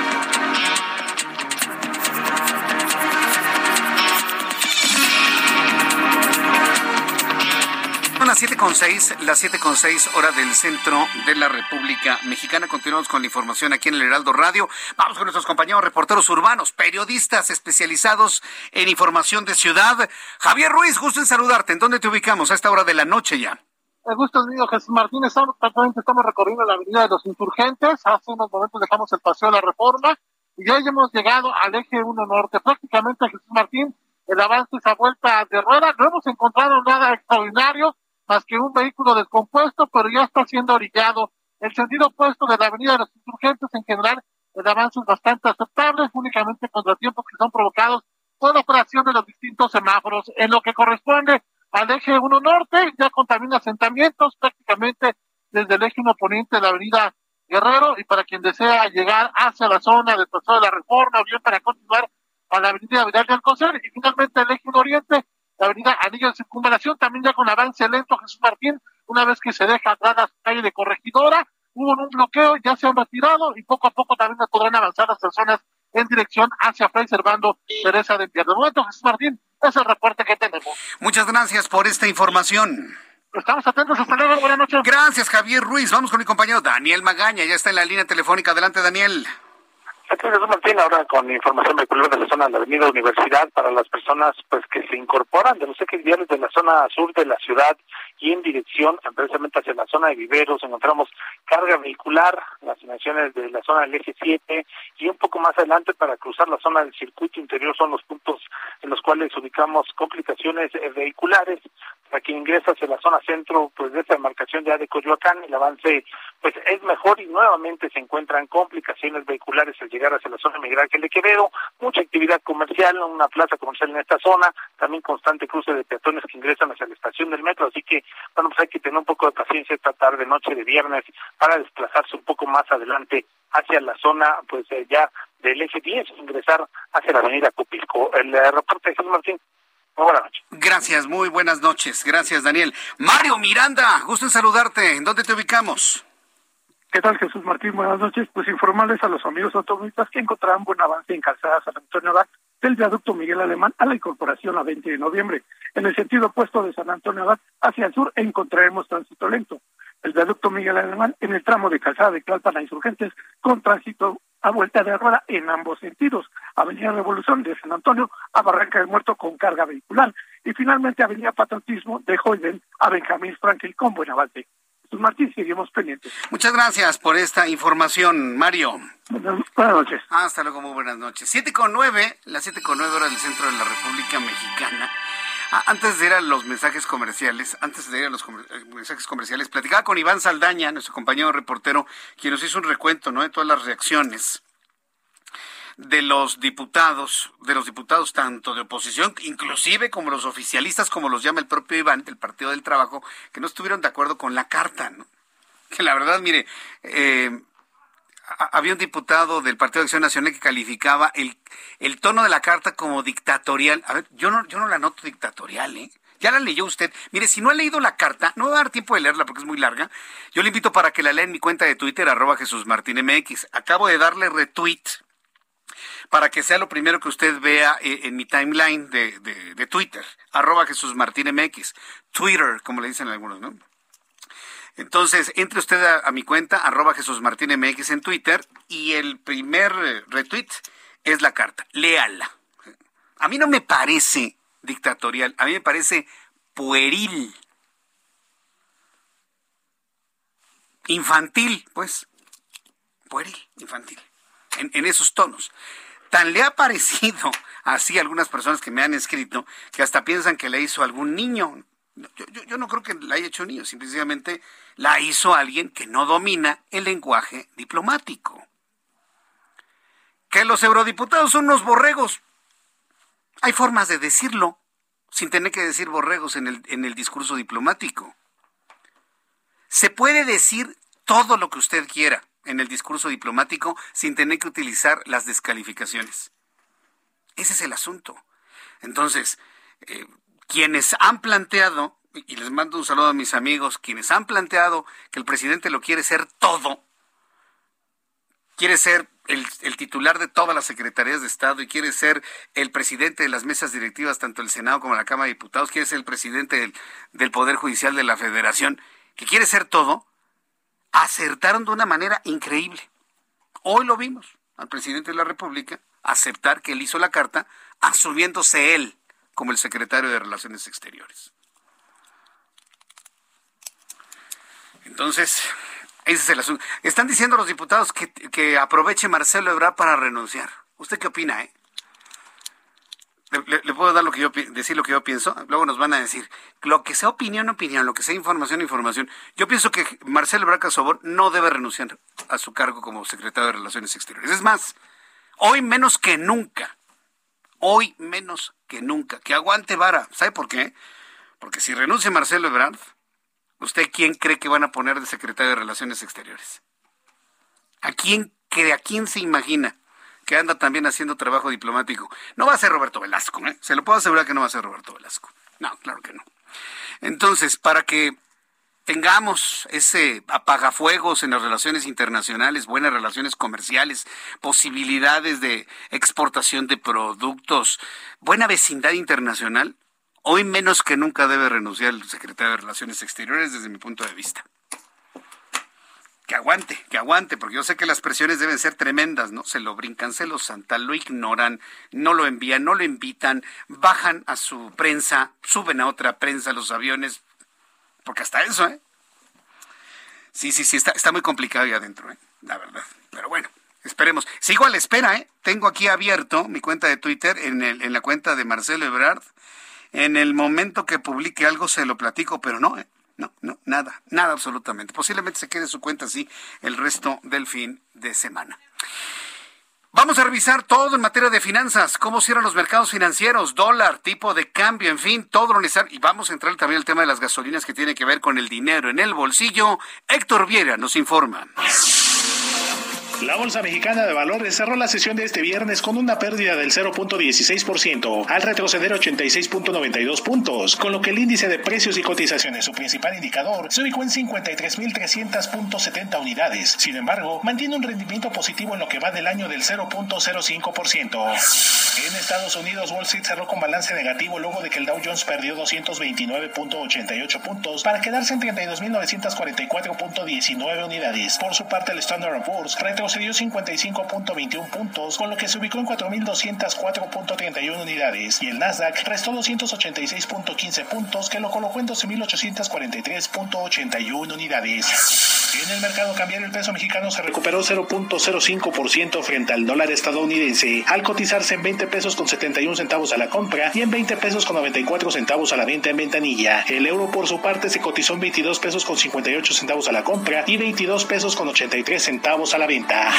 [SPEAKER 1] Las 7.6, las 7.6 hora del centro de la República Mexicana. Continuamos con la información aquí en el Heraldo Radio. Vamos con nuestros compañeros reporteros urbanos, periodistas especializados en información de ciudad. Javier Ruiz, gusto en saludarte. ¿En dónde te ubicamos a esta hora de la noche ya?
[SPEAKER 3] El gusto es mío, Jesús Martínez. Estamos, recorriendo la avenida de los insurgentes. Hace unos momentos dejamos el paseo de la reforma y ya hemos llegado al eje 1 norte. Prácticamente, Jesús Martín, el avance esa vuelta de rueda. No hemos encontrado nada extraordinario más que un vehículo descompuesto, pero ya está siendo orillado. El sentido opuesto de la avenida de los insurgentes en general, el avance es bastante aceptable, únicamente contratiempos que son provocados por la operación de los distintos semáforos. En lo que corresponde al eje 1 norte, ya contamina asentamientos prácticamente desde el eje 1 poniente de la avenida Guerrero y para quien desea llegar hacia la zona del Paseo de la Reforma o bien para continuar a la avenida Vidal del Alcocer y finalmente el eje 1 oriente la avenida Anillo de Circunvalación, también ya con avance lento Jesús Martín, una vez que se deja atrás la calle de Corregidora, hubo un bloqueo, ya se han retirado y poco a poco también podrán avanzar las personas en dirección hacia Fray Servando Teresa de Pierre. De momento, Jesús Martín, es el reporte que tenemos.
[SPEAKER 1] Muchas gracias por esta información.
[SPEAKER 3] Estamos atentos, hasta luego, buenas noches.
[SPEAKER 1] Gracias, Javier Ruiz. Vamos con mi compañero Daniel Magaña, ya está en la línea telefónica. Adelante, Daniel.
[SPEAKER 2] Aquí Jesús Martín, ahora con información vehicular de la zona de la Avenida Universidad para las personas pues que se incorporan de los ejes viales de la zona sur de la ciudad y en dirección precisamente hacia la zona de viveros encontramos carga vehicular, las dimensiones de la zona del eje 7 y un poco más adelante para cruzar la zona del circuito interior son los puntos en los cuales ubicamos complicaciones eh, vehiculares para quien ingresa hacia la zona centro pues de esta demarcación ya de Coyoacán el avance pues es mejor y nuevamente se encuentran complicaciones vehiculares al llegar hacia la zona migral que le Quevedo, mucha actividad comercial, una plaza comercial en esta zona, también constante cruce de peatones que ingresan hacia la estación del metro, así que bueno pues hay que tener un poco de paciencia esta tarde, noche de viernes para desplazarse un poco más adelante hacia la zona pues eh, ya del eje 10, ingresar hacia la avenida Cupilco. El eh, reporte de Jesús Martín. Muy buenas noches.
[SPEAKER 1] Gracias, muy buenas noches. Gracias, Daniel. Mario Miranda, gusto en saludarte. ¿En dónde te ubicamos?
[SPEAKER 4] ¿Qué tal, Jesús Martín? Buenas noches. Pues informarles a los amigos automovilistas que encontrarán buen avance en Calzada San Antonio Abad del viaducto Miguel Alemán a la incorporación a 20 de noviembre. En el sentido opuesto de San Antonio Abad hacia el sur encontraremos tránsito lento. El viaducto Miguel Alemán en el tramo de Calzada de Tlalpan a Insurgentes con tránsito a vuelta de rueda en ambos sentidos. Avenida Revolución de San Antonio a Barranca del Muerto con carga vehicular. Y finalmente Avenida Patriotismo de Joyden a Benjamín Franklin con buen avance. Martín, seguimos pendientes.
[SPEAKER 1] Muchas gracias por esta información, Mario.
[SPEAKER 4] Buenas, buenas noches.
[SPEAKER 1] Hasta luego, muy buenas noches. Siete con nueve, las siete con nueve horas del centro de la República Mexicana. Ah, Antes de ir a los mensajes comerciales, antes de ir a los comer- eh, mensajes comerciales, platicaba con Iván Saldaña, nuestro compañero reportero, quien nos hizo un recuento, ¿no? De todas las reacciones de los diputados, de los diputados tanto de oposición, inclusive como los oficialistas, como los llama el propio Iván, del Partido del Trabajo, que no estuvieron de acuerdo con la carta, ¿no? Que la verdad, mire, eh, había un diputado del Partido de Acción Nacional que calificaba el, el tono de la carta como dictatorial. A ver, yo no, yo no la noto dictatorial, ¿eh? Ya la leyó usted. Mire, si no ha leído la carta, no va a dar tiempo de leerla porque es muy larga. Yo le invito para que la lea en mi cuenta de Twitter, arroba Jesús Martín MX. Acabo de darle retweet para que sea lo primero que usted vea eh, en mi timeline de, de- Twitter, arroba Jesús Martín MX. Twitter, como le dicen algunos, ¿no? Entonces, entre usted a, mi cuenta, arroba Jesús Martín MX en Twitter, y el primer eh, retweet es la carta. Léala. A mí no me parece dictatorial, a mí me parece pueril. Infantil, pues. Pueril, infantil. En esos tonos. Tan le ha parecido *laughs* así a algunas personas que me han escrito que hasta piensan que le hizo algún niño. Yo, no creo que la haya hecho un niño, simplemente la hizo alguien que no domina el lenguaje diplomático. Que los eurodiputados son unos borregos. Hay formas de decirlo sin tener que decir borregos en el discurso diplomático. Se puede decir todo lo que usted quiera en el discurso diplomático sin tener que utilizar las descalificaciones. Ese es el asunto. Entonces, eh, quienes han planteado, y les mando un saludo a mis amigos, quienes han planteado que el presidente lo quiere ser todo, quiere ser el, titular de todas las secretarías de Estado y quiere ser el presidente de las mesas directivas, tanto el Senado como la Cámara de Diputados, quiere ser el presidente del Poder Judicial de la Federación, que quiere ser todo, acertaron de una manera increíble. Hoy lo vimos al presidente de la República aceptar que él hizo la carta, asumiéndose él como el secretario de Relaciones Exteriores. Entonces, ese es el asunto. Están diciendo los diputados que, que aproveche Marcelo Ebrard para renunciar. ¿Usted qué opina, eh? Le, puedo dar lo que yo decir lo que yo pienso. Luego nos van a decir lo que sea opinión, opinión, lo que sea información, información. Yo pienso que Marcelo Ebrard Casobor no debe renunciar a su cargo como secretario de Relaciones Exteriores. Es más, hoy menos que nunca, hoy menos que nunca, que aguante vara. ¿Sabe por qué? Porque si renuncia Marcelo Ebrard, ¿usted quién cree que van a poner de secretario de Relaciones Exteriores? ¿A quién cree, a quién se imagina que anda también haciendo trabajo diplomático? No va a ser Roberto Velasco, ¿eh? Se lo puedo asegurar que no va a ser Roberto Velasco. No, claro que no. Entonces, para que tengamos ese apagafuegos en las relaciones internacionales, buenas relaciones comerciales, posibilidades de exportación de productos, buena vecindad internacional, Hoy menos que nunca debe renunciar el secretario de Relaciones Exteriores desde mi punto de vista. Que aguante, que aguante, porque yo sé que las presiones deben ser tremendas, ¿no? Se lo brincan, se lo santan, lo ignoran, no lo envían, no lo invitan, bajan a su prensa, suben a otra prensa los aviones, porque hasta eso, ¿eh? Sí, sí, sí, está, está muy complicado ahí adentro, ¿eh? La verdad. Pero bueno, esperemos. Sigo a la espera, ¿eh? Tengo aquí abierto mi cuenta de Twitter en, el, en la cuenta de Marcelo Ebrard. En el momento que publique algo se lo platico, pero no, ¿eh? No, no, nada, nada absolutamente. Posiblemente se quede su cuenta así el resto del fin de semana. Vamos a revisar todo en materia de finanzas, cómo cierran los mercados financieros, dólar, tipo de cambio, en fin, todo lo necesario. Y vamos a entrar también al tema de las gasolinas que tiene que ver con el dinero en el bolsillo. Héctor Viera nos informa.
[SPEAKER 11] La Bolsa Mexicana de Valores cerró la sesión de este viernes con una pérdida del 0.16% al retroceder 86.92 puntos, con lo que el índice de precios y cotizaciones, su principal indicador, se ubicó en 53.300.70 unidades. Sin embargo, mantiene un rendimiento positivo en lo que va del año del 0.05%. En Estados Unidos, Wall Street cerró con balance negativo luego de que el Dow Jones perdió 229.88 puntos para quedarse en 32.944.19 unidades. Por su parte, el Standard Poor's retrocedió 55.21 puntos, con lo que se ubicó en 4.204.31 unidades, y el Nasdaq restó 286.15 puntos, que lo colocó en 12.843.81 unidades. En el mercado cambiario el peso mexicano se recuperó 0.05% frente al dólar estadounidense, al cotizarse en 20 pesos con 71 centavos a la compra y en 20 pesos con 94 centavos a la venta en ventanilla. El euro por su parte se cotizó en 22 pesos con 58 centavos a la compra y 22 pesos con 83 centavos a la venta.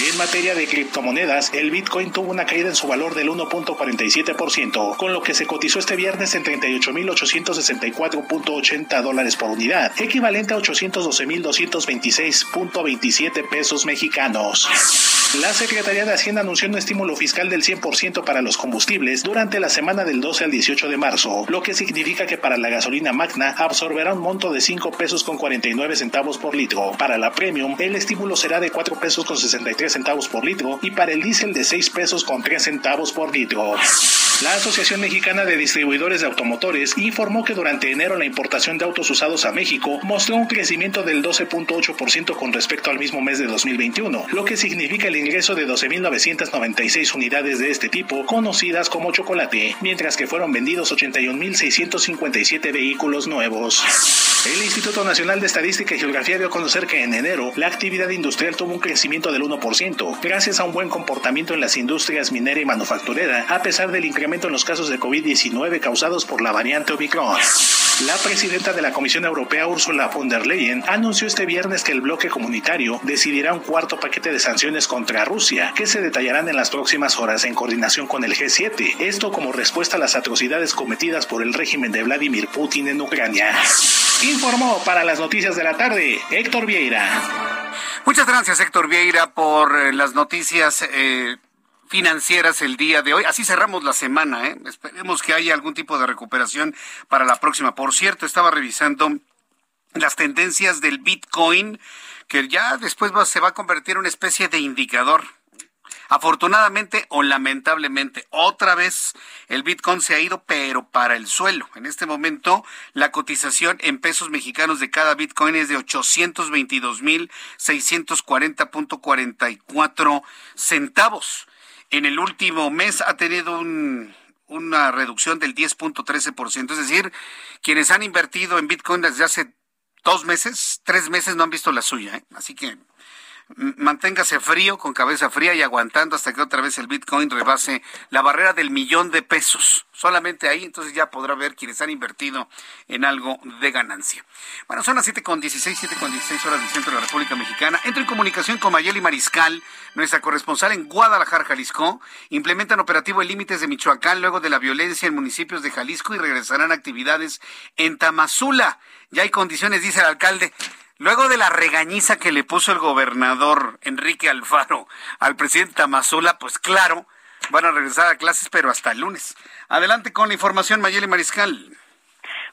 [SPEAKER 11] En materia de criptomonedas, el Bitcoin tuvo una caída en su valor del 1.47%, con lo que se cotizó este viernes en 38.864.80 dólares por unidad, equivalente a 812.226.27 pesos mexicanos. La Secretaría de Hacienda anunció un estímulo fiscal del 100% para los combustibles durante la semana del 12 al 18 de marzo, lo que significa que para la gasolina magna absorberá un monto de 5 pesos con 49 centavos por litro. Para la premium, el estímulo será de 4 pesos con 63 centavos por litro y para el diésel de 6 pesos con 3 centavos por litro. La Asociación Mexicana de Distribuidores de Automotores informó que durante enero la importación de autos usados a México mostró un crecimiento del 12.8% con respecto al mismo mes de 2021, lo que significa el ingreso de 12.996 unidades de este tipo conocidas como chocolate, mientras que fueron vendidos 81.657 vehículos nuevos. El Instituto Nacional de Estadística y Geografía dio a conocer que en enero la actividad industrial tuvo un crecimiento del 1%, gracias a un buen comportamiento en las industrias minera y manufacturera, a pesar del incremento en los casos de COVID-19 causados por la variante Omicron. La presidenta de la Comisión Europea, Ursula von der Leyen, anunció este viernes que el bloque comunitario decidirá un cuarto paquete de sanciones contra Rusia, que se detallarán en las próximas horas en coordinación con el G7. Esto como respuesta a las atrocidades cometidas por el régimen de Vladimir Putin en Ucrania. Informó para las noticias de la tarde Héctor Vieira.
[SPEAKER 1] Muchas gracias, Héctor Vieira, por eh, las noticias. Eh, financieras el día de hoy. Así cerramos la semana. ¿eh? Esperemos que haya algún tipo de recuperación para la próxima. Por cierto, estaba revisando las tendencias del Bitcoin, que ya después se va a convertir en una especie de indicador. Afortunadamente o lamentablemente, otra vez el Bitcoin se ha ido, pero para el suelo. En este momento, la cotización en pesos mexicanos de cada Bitcoin es de 822.640.44 centavos en el último mes ha tenido una reducción del 10.13%. Es decir, quienes han invertido en Bitcoin desde hace dos meses, tres meses no han visto la suya. ¿eh? Así que manténgase frío, con cabeza fría y aguantando hasta que otra vez el Bitcoin rebase la barrera del millón de pesos. Solamente ahí, entonces ya podrá ver quienes han invertido en algo de ganancia. Bueno, son las 7.16, 7.16 horas del centro de la República Mexicana. Entro en comunicación con Mayeli Mariscal, nuestra corresponsal en Guadalajara, Jalisco. Implementan operativo en límites de Michoacán luego de la violencia en municipios de Jalisco y regresarán actividades en Tamazula. Ya hay condiciones, dice el alcalde. Luego de la regañiza que le puso el gobernador Enrique Alfaro al presidente Tamazula, pues claro, van a regresar a clases, pero hasta el lunes. Adelante con la información, Mayeli Mariscal.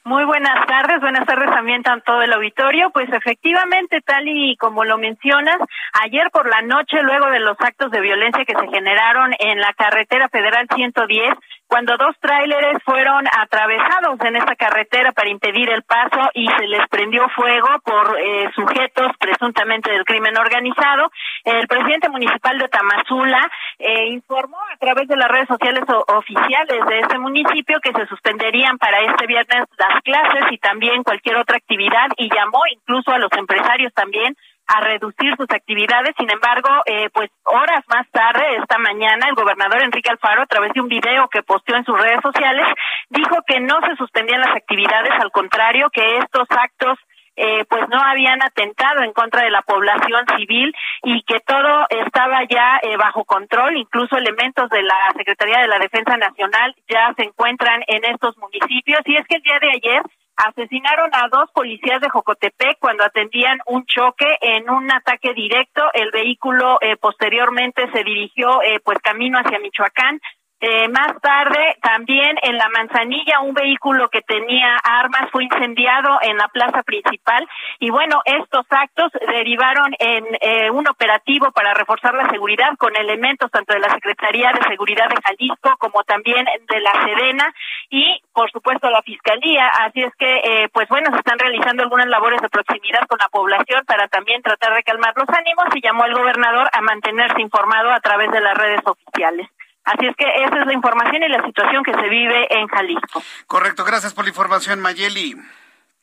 [SPEAKER 12] Muy buenas tardes, buenas tardes también a todo el auditorio. Pues efectivamente, tal y como lo mencionas, ayer por la noche, luego de los actos de violencia que se generaron en la carretera federal 110, cuando dos tráileres fueron atravesados en esta carretera para impedir el paso y se les prendió fuego por eh, sujetos presuntamente del crimen organizado. El presidente municipal de Tamazula eh, informó a través de las redes sociales oficiales de ese municipio que se suspenderían para este viernes las clases y también cualquier otra actividad y llamó incluso a los empresarios también a reducir sus actividades. Sin embargo, eh, pues horas más tarde, esta mañana, el gobernador Enrique Alfaro, a través de un video que posteó en sus redes sociales, dijo que no se suspendían las actividades, al contrario, que estos actos eh, pues no habían atentado en contra de la población civil y que todo estaba ya eh, bajo control, incluso elementos de la Secretaría de la Defensa Nacional ya se encuentran en estos municipios y es que el día de ayer asesinaron a dos policías de Jocotepec cuando atendían un choque en un ataque directo. El vehículo eh, posteriormente se dirigió eh, pues camino hacia Michoacán. Eh, más tarde, también en la Manzanilla, un vehículo que tenía armas fue incendiado en la plaza principal. Y bueno, estos actos derivaron en eh, un operativo para reforzar la seguridad con elementos tanto de la Secretaría de Seguridad de Jalisco como también de la Sedena y, por supuesto, la Fiscalía. Así es que, eh, pues bueno, se están realizando algunas labores de proximidad con la población para también tratar de calmar los ánimos y llamó al gobernador a mantenerse informado a través de las redes oficiales. Así es que esa es la información y la situación que se vive en Jalisco.
[SPEAKER 1] Correcto, gracias por la información, Mayeli.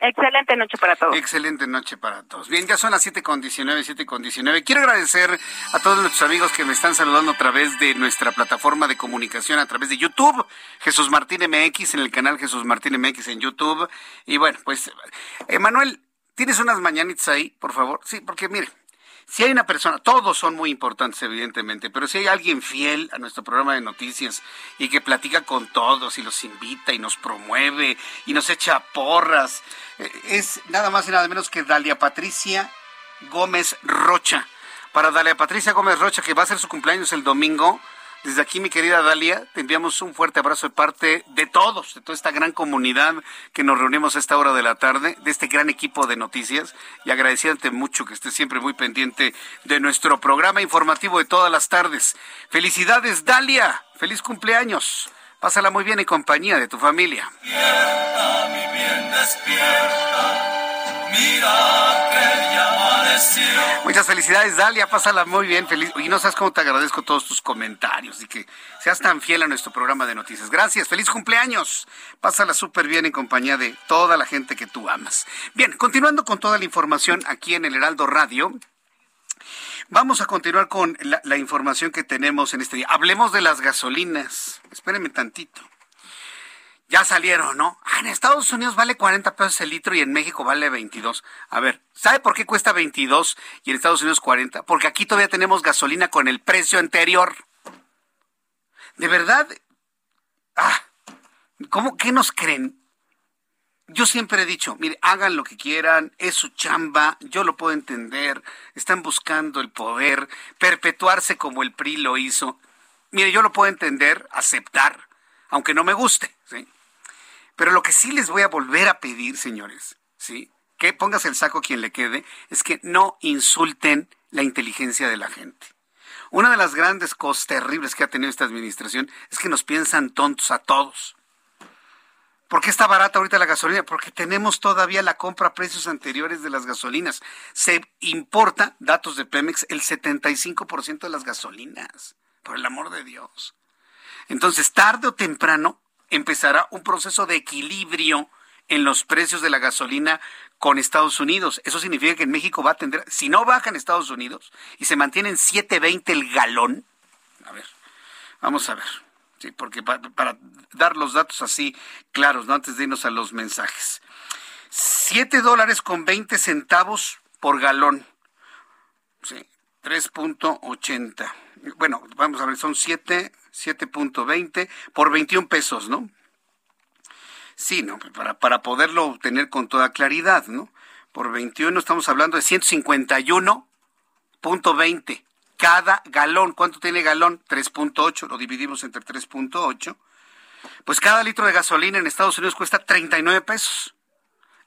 [SPEAKER 12] Excelente noche para todos.
[SPEAKER 1] Excelente noche para todos. Bien, ya son las siete con 19, siete con 19. Quiero agradecer a todos nuestros amigos que me están saludando a través de nuestra plataforma de comunicación, a través de YouTube, Jesús Martín MX, en el canal Jesús Martín MX en YouTube. Y bueno, pues, Emanuel, ¿tienes unas mañanitas ahí, por favor? Sí, porque mire, si hay una persona, todos son muy importantes evidentemente, pero si hay alguien fiel a nuestro programa de noticias y que platica con todos y los invita y nos promueve y nos echa porras, eh, es nada más y nada menos que Dalia Patricia Gómez Rocha. Para Dalia Patricia Gómez Rocha, que va a ser su cumpleaños el domingo, desde aquí, mi querida Dalia, te enviamos un fuerte abrazo de parte de todos, de toda esta gran comunidad que nos reunimos a esta hora de la tarde, de este gran equipo de noticias, y agradeciéndote mucho que estés siempre muy pendiente de nuestro programa informativo de todas las tardes. Felicidades, Dalia, feliz cumpleaños. Pásala muy bien en compañía de tu familia. Despierta, mi bien, despierta. Mira que ya Muchas felicidades, Dalia. Pásala muy bien. Feliz. Y no sabes cómo te agradezco todos tus comentarios y que seas tan fiel a nuestro programa de noticias. Gracias. Feliz cumpleaños. Pásala súper bien en compañía de toda la gente que tú amas. Bien, continuando con toda la información aquí en el Heraldo Radio. Vamos a continuar con la, la información que tenemos en este día. Hablemos de las gasolinas. Espérenme tantito ya salieron, ¿no? Ah, en Estados Unidos vale 40 pesos el litro y en México vale 22. A ver, ¿sabe por qué cuesta 22 y en Estados Unidos 40? Porque aquí todavía tenemos gasolina con el precio anterior. De verdad, ah, ¿cómo qué nos creen? Yo siempre he dicho, mire, hagan lo que quieran, es su chamba, yo lo puedo entender, están buscando el poder, perpetuarse como el PRI lo hizo. Mire, yo lo puedo entender, aceptar, aunque no me guste. Pero lo que sí les voy a volver a pedir, señores, ¿sí? Que pongas el saco quien le quede, es que no insulten la inteligencia de la gente. Una de las grandes cosas terribles que ha tenido esta administración es que nos piensan tontos a todos. ¿Por qué está barata ahorita la gasolina? Porque tenemos todavía la compra a precios anteriores de las gasolinas. Se importa, datos de Pemex, el 75% de las gasolinas. Por el amor de Dios. Entonces, tarde o temprano, empezará un proceso de equilibrio en los precios de la gasolina con Estados Unidos. Eso significa que en México va a tender, si no baja en Estados Unidos y se mantiene en 7.20 el galón, a ver, vamos a ver, sí, porque para, dar los datos así claros, ¿no? antes de irnos a los mensajes. 7 dólares con 20 centavos por galón. Sí, 3.80. Bueno, vamos a ver, son 7 7.20 por 21 pesos, ¿no? Sí, ¿no? Para, para poderlo obtener con toda claridad, ¿no? Por 21 estamos hablando de 151.20 cada galón. ¿Cuánto tiene galón? 3.8, lo dividimos entre 3.8. Pues cada litro de gasolina en Estados Unidos cuesta 39 pesos.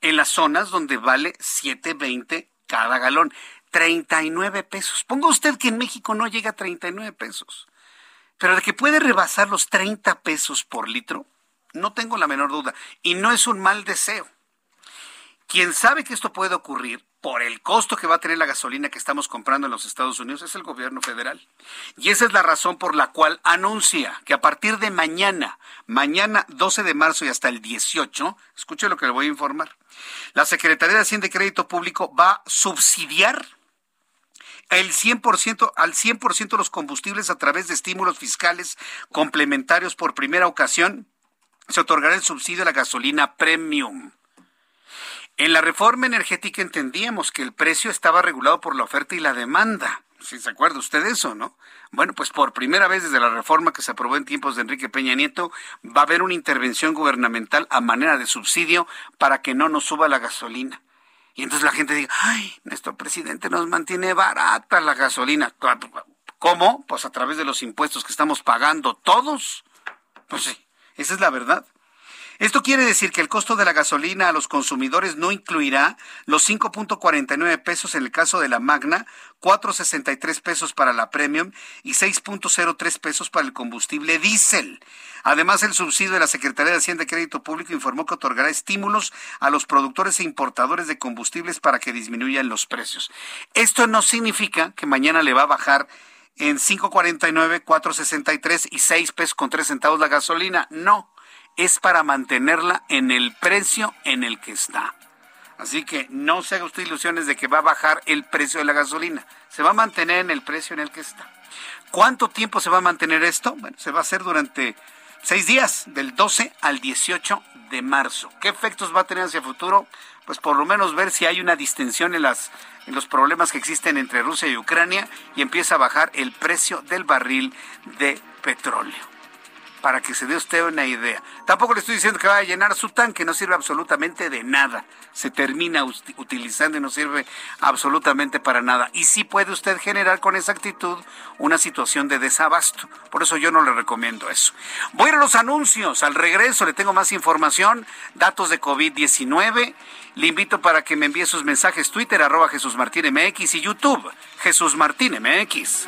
[SPEAKER 1] En las zonas donde vale 7.20 cada galón. 39 pesos. Ponga usted que en México no llega a 39 pesos. Pero de que puede rebasar los 30 pesos por litro, no tengo la menor duda. Y no es un mal deseo. Quien sabe que esto puede ocurrir por el costo que va a tener la gasolina que estamos comprando en los Estados Unidos es el gobierno federal. Y esa es la razón por la cual anuncia que a partir de mañana, mañana 12 de marzo y hasta el 18, escuche lo que le voy a informar, la Secretaría de Hacienda y Crédito Público va a subsidiar el 100%, al 100% los combustibles a través de estímulos fiscales complementarios por primera ocasión. Se otorgará el subsidio a la gasolina premium. En la reforma energética entendíamos que el precio estaba regulado por la oferta y la demanda. Si se acuerda usted de eso, ¿no? Bueno, pues por primera vez desde la reforma que se aprobó en tiempos de Enrique Peña Nieto, va a haber una intervención gubernamental a manera de subsidio para que no nos suba la gasolina. Y entonces la gente diga, ay, nuestro presidente nos mantiene barata la gasolina. ¿Cómo? Pues a través de los impuestos que estamos pagando todos. Pues sí, esa es la verdad. Esto quiere decir que el costo de la gasolina a los consumidores no incluirá los 5.49 pesos en el caso de la Magna, 4.63 pesos para la Premium y 6.03 pesos para el combustible diésel. Además, el subsidio de la Secretaría de Hacienda y Crédito Público informó que otorgará estímulos a los productores e importadores de combustibles para que disminuyan los precios. Esto no significa que mañana le va a bajar en 5.49, 4.63 y 6 pesos con 3 centavos la gasolina. No es para mantenerla en el precio en el que está. Así que no se haga usted ilusiones de que va a bajar el precio de la gasolina. Se va a mantener en el precio en el que está. ¿Cuánto tiempo se va a mantener esto? Bueno, se va a hacer durante seis días, del 12 al 18 de marzo. ¿Qué efectos va a tener hacia el futuro? Pues por lo menos ver si hay una distensión en, en los problemas que existen entre Rusia y Ucrania y empieza a bajar el precio del barril de petróleo para que se dé usted una idea. Tampoco le estoy diciendo que vaya a llenar su tanque, no sirve absolutamente de nada. Se termina utilizando y no sirve absolutamente para nada. Y sí puede usted generar con esa actitud una situación de desabasto. Por eso yo no le recomiendo eso. Voy a los anuncios. Al regreso le tengo más información, datos de COVID-19. Le invito para que me envíe sus mensajes Twitter, arroba Jesús Martín MX y YouTube, Jesús Martín MX.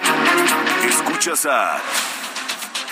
[SPEAKER 6] Escuchas a...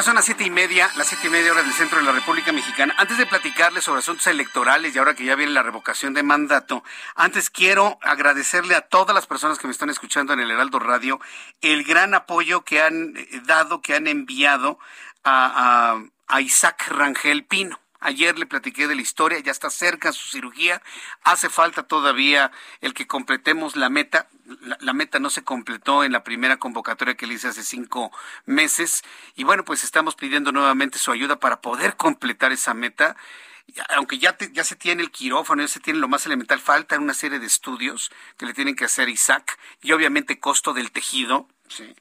[SPEAKER 1] Ya son las siete y media, las siete y media horas del centro de la República Mexicana. Antes de platicarles sobre asuntos electorales y ahora que ya viene la revocación de mandato, antes quiero agradecerle a todas las personas que me están escuchando en el Heraldo Radio el gran apoyo que han eh, dado, que han enviado a, Isaac Rangel Pino. Ayer le platiqué de la historia, ya está cerca su cirugía, hace falta todavía el que completemos. La, meta se completó en la primera convocatoria que le hice hace cinco meses y bueno, pues estamos pidiendo nuevamente su ayuda para poder completar esa meta aunque ya, ya se tiene el quirófano, ya se tiene lo más elemental, falta una serie de estudios que le tienen que hacer Isaac y obviamente costo del tejido, ¿sí?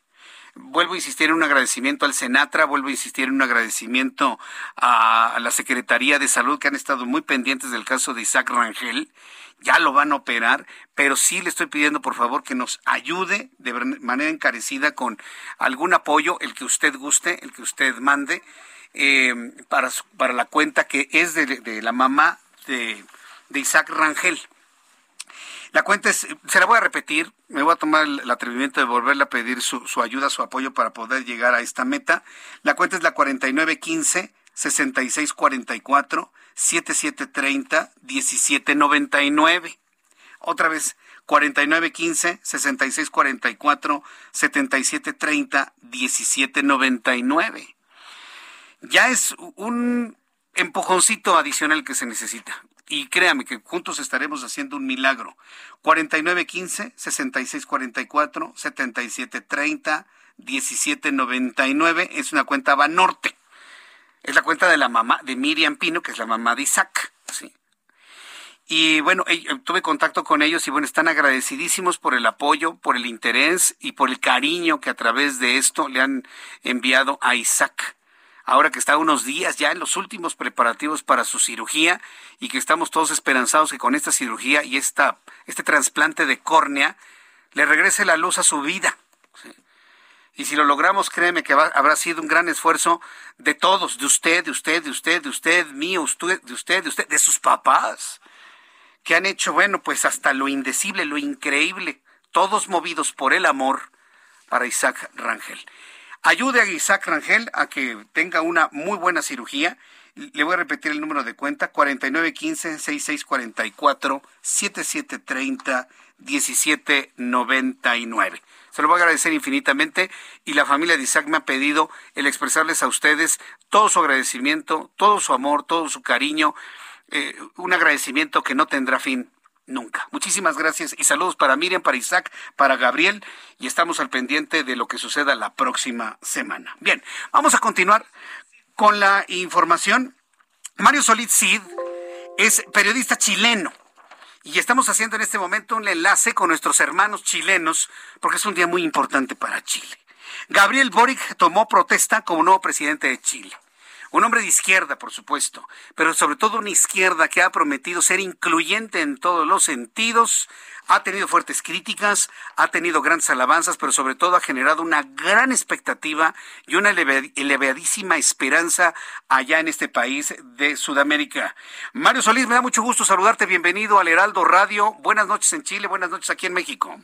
[SPEAKER 1] Vuelvo a insistir en un agradecimiento al Senatra, vuelvo a insistir en un agradecimiento a la Secretaría de Salud que han estado muy pendientes del caso de Isaac Rangel. Ya lo van a operar, pero sí le estoy pidiendo por favor que nos ayude de manera encarecida con algún apoyo, el que usted guste, el que usted mande, eh, para, para la cuenta que es de, la mamá de, de Isaac Rangel. La cuenta es, se la voy a repetir, me voy a tomar el atrevimiento de volverle a pedir su, ayuda, su apoyo para poder llegar a esta meta. La cuenta es la 4915 6644 7730 1799. Otra vez, 4915 6644 7730 1799. Ya es un empujoncito adicional que se necesita. Y créame que juntos estaremos haciendo un milagro. 4915 6644 7730 1799 es una cuenta Banorte. Es la cuenta de la mamá de Miriam Pino, que es la mamá de Isaac. ¿sí? Y bueno, tuve contacto con ellos y bueno, están agradecidísimos por el apoyo, por el interés y por el cariño que a través de esto le han enviado a Isaac. Ahora que está unos días ya en los últimos preparativos para su cirugía y que estamos todos esperanzados que con esta cirugía y esta, este trasplante de córnea le regrese la luz a su vida. Y si lo logramos, créeme que habrá sido un gran esfuerzo de todos, de usted, de usted, de usted, de usted, mío, usted, de usted, de usted, de sus papás que han hecho, bueno, pues hasta lo indecible, lo increíble, todos movidos por el amor para Isaac Rangel. Ayude a Isaac Rangel a que tenga una muy buena cirugía. Le voy a repetir el número de cuenta, 4915-6644-7730-1799. Se lo voy a agradecer infinitamente y la familia de Isaac me ha pedido el expresarles a ustedes todo su agradecimiento, todo su amor, todo su cariño eh, un agradecimiento que no tendrá fin nunca. Muchísimas gracias y saludos para Miriam, para Isaac, para Gabriel y estamos al pendiente de lo que suceda la próxima semana. Bien, vamos a continuar con la información. Mario Solid Cid es periodista chileno y estamos haciendo en este momento un enlace con nuestros hermanos chilenos porque es un día muy importante para Chile. Gabriel Boric tomó protesta como nuevo presidente de Chile. Un hombre de izquierda, por supuesto, pero sobre todo una izquierda que ha prometido ser incluyente en todos los sentidos, ha tenido fuertes críticas, ha tenido grandes alabanzas, pero sobre todo ha generado una gran expectativa y una elevadísima esperanza allá en este país de Sudamérica. Mario Solís, me da mucho gusto saludarte. Bienvenido al Heraldo Radio. Buenas noches en Chile, buenas noches aquí en México.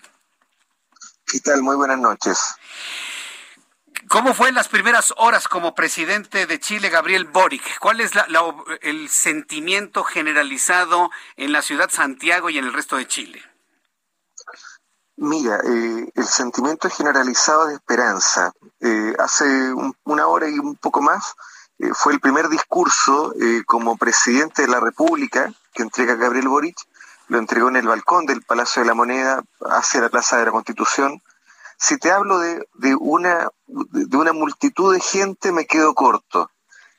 [SPEAKER 13] ¿Qué tal? Muy buenas noches.
[SPEAKER 1] ¿Cómo fue en las primeras horas como presidente de Chile, Gabriel Boric? ¿Cuál es el sentimiento generalizado en la ciudad Santiago y en el resto de Chile?
[SPEAKER 13] Mira, eh, el sentimiento generalizado de esperanza. Eh, hace una hora y un poco más eh, fue el primer discurso como presidente de la República que entrega Gabriel Boric. Lo entregó en el balcón del Palacio de la Moneda hacia la Plaza de la Constitución si te hablo de, de, una, de una multitud de gente, me quedo corto.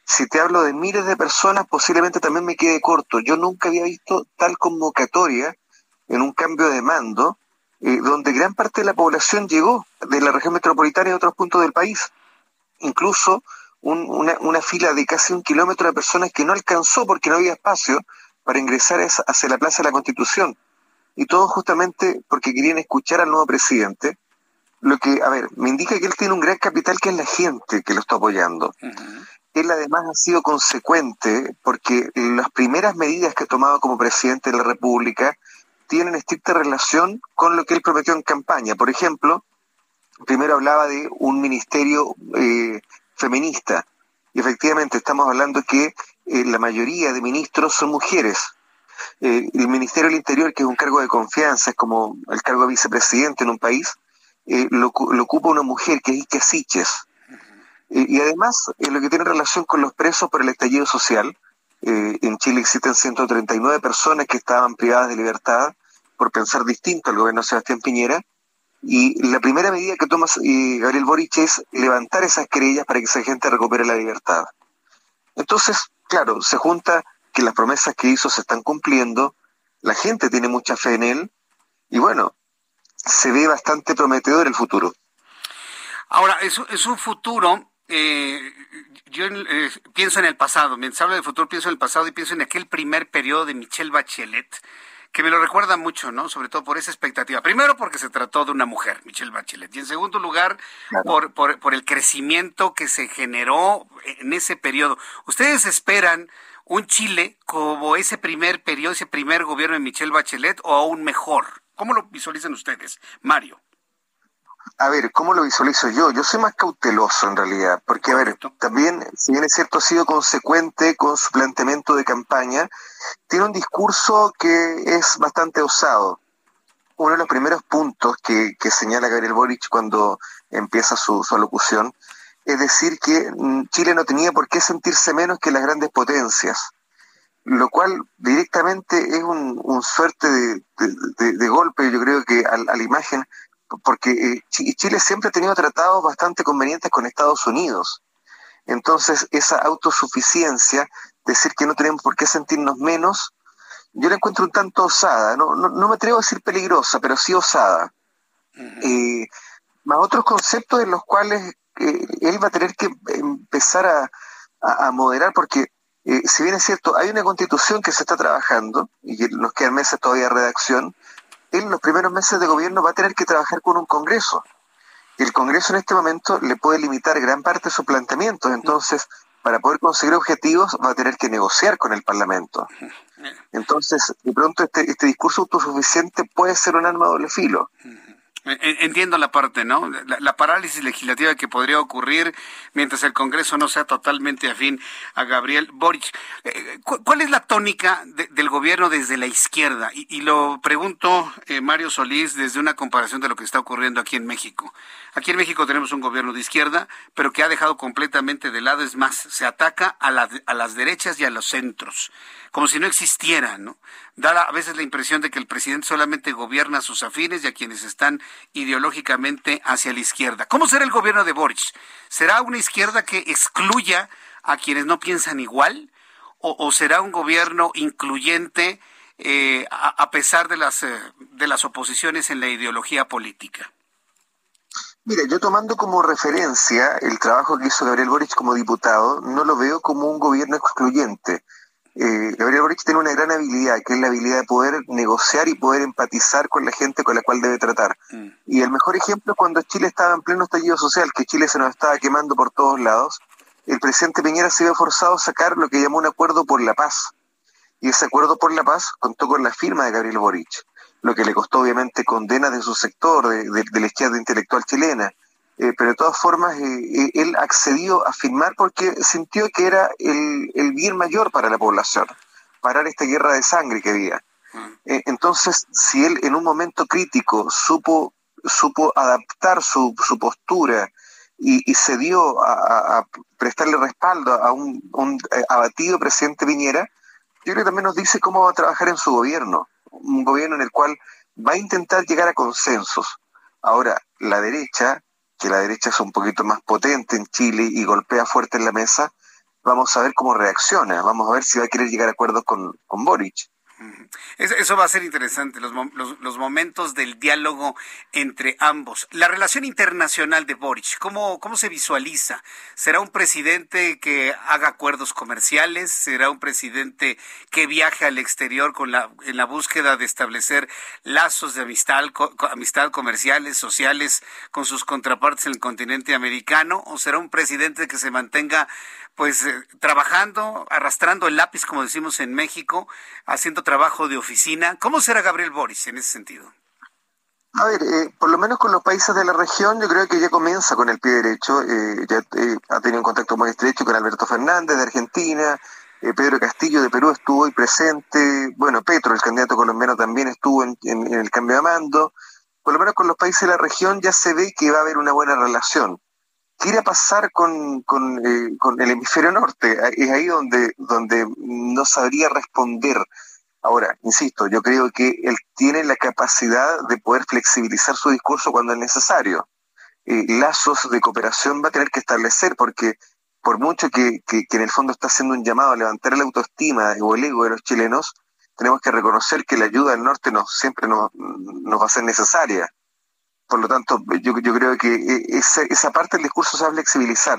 [SPEAKER 13] Si te hablo de miles de personas, posiblemente también me quede corto. Yo nunca había visto tal convocatoria en un cambio de mando, eh, donde gran parte de la población llegó de la región metropolitana y otros puntos del país. Incluso una, una, fila de casi un kilómetro de personas que no alcanzó porque no había espacio para ingresar hacia la Plaza de la Constitución. Y todo justamente porque querían escuchar al nuevo presidente, lo que, a ver, me indica que él tiene un gran capital que es la gente que lo está apoyando. Él además ha sido consecuente porque las primeras medidas que ha tomado como presidente de la República tienen estricta relación con lo que él prometió en campaña. Por ejemplo, primero hablaba de un ministerio eh, feminista y efectivamente estamos hablando que eh, la mayoría de ministros son mujeres. Eh, el Ministerio del Interior, que es un cargo de confianza, es como el cargo de vicepresidente en un país, eh, lo, ocupa una mujer que es Ike Siches. Eh, y además, en lo que tiene relación con los presos por el estallido social, eh, en Chile existen 139 personas que estaban privadas de libertad por pensar distinto al gobierno de Sebastián Piñera. Y la primera medida que toma Gabriel Boric es levantar esas querellas para que esa gente recupere la libertad. Entonces, claro, se junta que las promesas que hizo se están cumpliendo, la gente tiene mucha fe en él, y bueno, se ve bastante prometedor el futuro.
[SPEAKER 1] Ahora, es, es un futuro, eh, yo eh, pienso en el pasado, mientras hablo del futuro pienso en el pasado y pienso en aquel primer periodo de Michelle Bachelet, que me lo recuerda mucho, ¿no? Sobre todo por esa expectativa. Primero porque se trató de una mujer, Michelle Bachelet, y en segundo lugar por, por, por el crecimiento que se generó en ese periodo. ¿Ustedes esperan un Chile como ese primer periodo, ese primer gobierno de Michelle Bachelet o aún mejor? ¿Cómo lo visualizan ustedes, Mario?
[SPEAKER 13] A ver, ¿cómo lo visualizo yo? Yo soy más cauteloso en realidad, porque, a ver, también, si bien es cierto, ha sido consecuente con su planteamiento de campaña, tiene un discurso que es bastante osado. uno de los primeros puntos que, señala Gabriel Boric cuando empieza su, su alocución es decir que mm, Chile no tenía por qué sentirse menos que las grandes potencias, lo cual directamente es un, suerte de, golpe, yo creo que a, la imagen, porque eh, Chile siempre ha tenido tratados bastante convenientes con Estados Unidos. Entonces, esa autosuficiencia, decir que no tenemos por qué sentirnos menos, yo la encuentro un tanto osada, no, no, me atrevo a decir peligrosa, pero sí osada. Eh, más otros conceptos en los cuales eh, él va a tener que empezar a, moderar, porque eh, si bien es cierto, hay una constitución que se está trabajando y nos quedan meses todavía de redacción, él en los primeros meses de gobierno va a tener que trabajar con un Congreso. Y el Congreso en este momento le puede limitar gran parte de sus planteamientos. Entonces, para poder conseguir objetivos, va a tener que negociar con el Parlamento. Entonces, de pronto, este, este discurso autosuficiente puede ser un arma de doble filo.
[SPEAKER 1] Entiendo la parte, ¿no? La, parálisis legislativa que podría ocurrir mientras el Congreso no sea totalmente afín a Gabriel Boric. Eh, ¿Cuál es la tónica del gobierno desde la izquierda? Y, lo pregunto, eh, Mario Solís, desde una comparación de lo que está ocurriendo aquí en México. Aquí en México tenemos un gobierno de izquierda, pero que ha dejado completamente de lado, es más, se ataca a, a las derechas y a los centros, como si no existieran, ¿no? Da a veces la impresión de que el presidente solamente gobierna a sus afines y a quienes están ideológicamente hacia la izquierda. ¿Cómo será el gobierno de Boric? ¿Será una izquierda que excluya a quienes no piensan igual? ¿O, será un gobierno incluyente eh, a, pesar de las, eh, de las oposiciones en la ideología política?
[SPEAKER 13] Mira, yo tomando como referencia el trabajo que hizo Gabriel Boric como diputado, no lo veo como un gobierno excluyente. Eh, Gabriel Boric tiene una gran habilidad, que es la habilidad de poder negociar y poder empatizar con la gente con la cual debe tratar. Mm. Y el mejor ejemplo es cuando Chile estaba en pleno estallido social, que Chile se nos estaba quemando por todos lados. El presidente Piñera se vio forzado a sacar lo que llamó un acuerdo por la paz. Y ese acuerdo por la paz contó con la firma de Gabriel Boric lo que le costó obviamente condenas de su sector, de, la izquierda intelectual chilena. Eh, pero de todas formas, eh, eh, él accedió a firmar porque sintió que era el, bien mayor para la población, parar esta guerra de sangre que había. Mm. entonces, si él en un momento crítico supo, supo adaptar su, su postura y, se dio a, prestarle respaldo a un, un abatido presidente Piñera, yo creo que también nos dice cómo va a trabajar en su gobierno un gobierno en el cual va a intentar llegar a consensos. Ahora, la derecha, que la derecha es un poquito más potente en Chile y golpea fuerte en la mesa, vamos a ver cómo reacciona, vamos a ver si va a querer llegar a acuerdos con, con Boric.
[SPEAKER 1] Eso va a ser interesante, los, los, momentos del diálogo entre ambos. La relación internacional de Boric, ¿cómo, ¿cómo se visualiza? ¿Será un presidente que haga acuerdos comerciales? ¿Será un presidente que viaje al exterior con la, en la búsqueda de establecer lazos de amistad, amistad comerciales, sociales con sus contrapartes en el continente americano? ¿O será un presidente que se mantenga pues eh, trabajando, arrastrando el lápiz, como decimos en México, haciendo trabajo de oficina. ¿Cómo será Gabriel Boris en ese sentido?
[SPEAKER 13] A ver, eh, por lo menos con los países de la región, yo creo que ya comienza con el pie derecho. Eh, ya ha tenido un contacto muy estrecho con Alberto Fernández de Argentina, Pedro Castillo de Perú estuvo ahí presente, bueno, Petro, el candidato colombiano, también estuvo en, en el cambio de mando. Por lo menos con los países de la región ya se ve que va a haber una buena relación. ¿Qué irá a pasar con, eh, con, el hemisferio norte? Es ahí donde, donde no sabría responder. Ahora, insisto, yo creo que él tiene la capacidad de poder flexibilizar su discurso cuando es necesario. Eh, lazos de cooperación va a tener que establecer porque por mucho que, que, en el fondo está haciendo un llamado a levantar la autoestima o el ego de los chilenos, tenemos que reconocer que la ayuda del norte no, siempre nos, nos va a ser necesaria. Por lo tanto, yo, yo creo que eh, esa, esa parte del discurso se va a flexibilizar.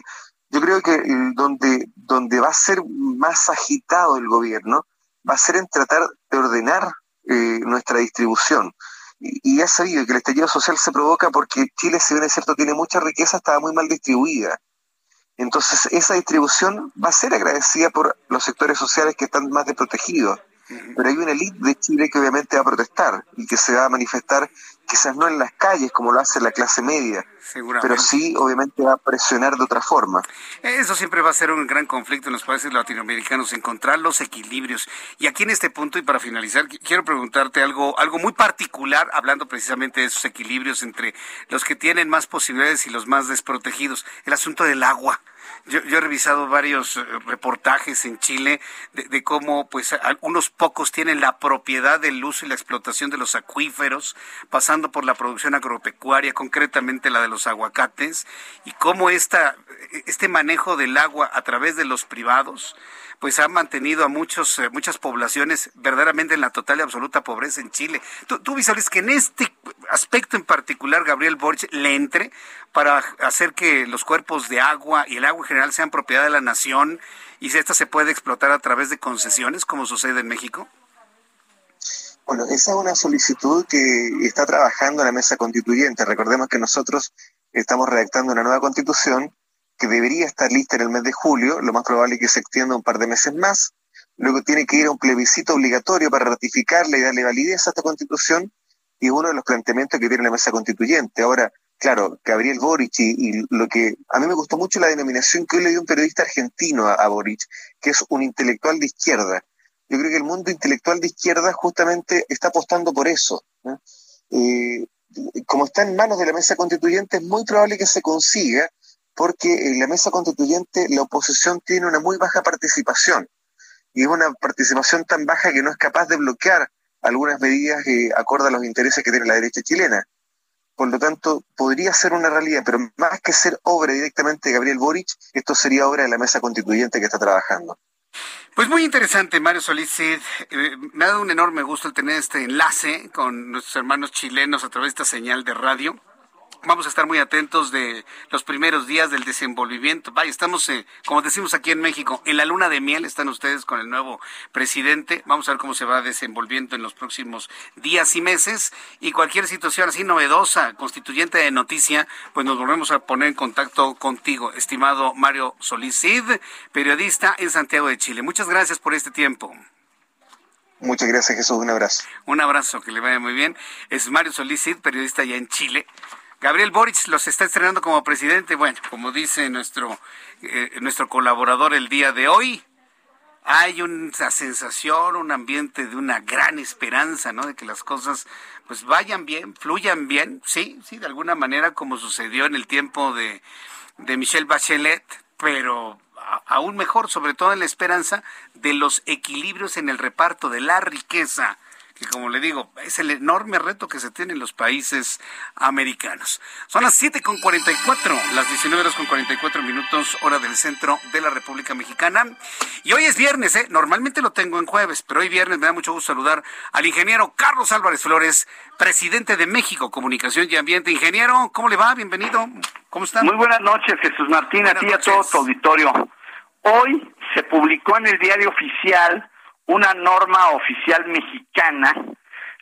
[SPEAKER 13] Yo creo que eh, donde, donde va a ser más agitado el gobierno va a ser en tratar de ordenar eh, nuestra distribución. Y, ha sabido que el estallido social se provoca porque Chile, si bien es cierto, tiene mucha riqueza, estaba muy mal distribuida. Entonces, esa distribución va a ser agradecida por los sectores sociales que están más desprotegidos. pero hay una élite de Chile que obviamente va a protestar y que se va a manifestar quizás no en las calles como lo hace la clase media, pero sí obviamente va a presionar de otra forma.
[SPEAKER 1] Eso siempre va a ser un gran conflicto en los países latinoamericanos, encontrar los equilibrios. Y aquí en este punto, y para finalizar, quiero preguntarte algo, algo muy particular, hablando precisamente de esos equilibrios entre los que tienen más posibilidades y los más desprotegidos, el asunto del agua. Yo, he revisado varios eh, reportajes en Chile de, cómo pues algunos pocos tienen la propiedad del uso y la explotación de los acuíferos, pasando por la producción agropecuaria, concretamente la de los aguacates, y cómo esta, este manejo del agua a través de los privados pues ha mantenido a muchos, eh, muchas poblaciones verdaderamente en la total y absoluta pobreza en Chile. ¿Tú, tú que en este aspecto en particular Gabriel Boric le entre para hacer que los cuerpos de agua y el agua en general sean propiedad de la nación y si esta se puede explotar a través de concesiones como sucede en México?
[SPEAKER 13] Bueno, esa es una solicitud que está trabajando la mesa constituyente. Recordemos que nosotros estamos redactando una nueva constitución que debería estar lista en el mes de julio, lo más probable es que se extienda un par de meses más, luego tiene que ir a un plebiscito obligatorio para ratificarla y darle validez a esta constitución, y uno de los planteamientos que tiene la mesa constituyente. Ahora, claro, Gabriel Boric y, lo que a mí me gustó mucho la denominación que hoy le dio un periodista argentino a, Boric, que es un intelectual de izquierda. Yo creo que el mundo intelectual de izquierda justamente está apostando por eso. Eh, como está en manos de la mesa constituyente, es muy probable que se consiga porque en la mesa constituyente la oposición tiene una muy baja participación y es una participación tan baja que no es capaz de bloquear algunas medidas que acordan los intereses que tiene la derecha chilena. Por lo tanto, podría ser una realidad, pero más que ser obra directamente de Gabriel Boric, esto sería obra de la mesa constituyente que está trabajando.
[SPEAKER 1] Pues muy interesante, Mario Solís. Eh, me ha dado un enorme gusto tener este enlace con nuestros hermanos chilenos a través de esta señal de radio. Vamos a estar muy atentos de los primeros días del desenvolvimiento. Vaya, estamos, eh, como decimos aquí en México, en la luna de miel. Están ustedes con el nuevo presidente. Vamos a ver cómo se va desenvolviendo en los próximos días y meses. Y cualquier situación así novedosa, constituyente de noticia, pues nos volvemos a poner en contacto contigo, estimado Mario Solís periodista en Santiago de Chile. Muchas gracias por este tiempo.
[SPEAKER 13] Muchas gracias, Jesús. Un abrazo.
[SPEAKER 1] Un abrazo, que le vaya muy bien. Es Mario Solís periodista allá en Chile. Gabriel Boric los está estrenando como presidente. Bueno, como dice nuestro, eh, nuestro colaborador el día de hoy, hay una sensación, un ambiente de una gran esperanza, ¿no? De que las cosas pues vayan bien, fluyan bien, sí, sí, de alguna manera como sucedió en el tiempo de, de Michelle Bachelet, pero aún mejor, sobre todo en la esperanza de los equilibrios en el reparto de la riqueza que como le digo, es el enorme reto que se tiene en los países americanos. Son las 7 con 44, las 19 horas con 44 minutos, hora del centro de la República Mexicana. Y hoy es viernes, ¿eh? Normalmente lo tengo en jueves, pero hoy viernes me da mucho gusto saludar al ingeniero Carlos Álvarez Flores, presidente de México Comunicación y Ambiente. Ingeniero, ¿cómo le va? Bienvenido. ¿Cómo está?
[SPEAKER 14] Muy buenas noches, Jesús Martín, a ti y a todo tu auditorio. Hoy se publicó en el diario oficial una norma oficial mexicana,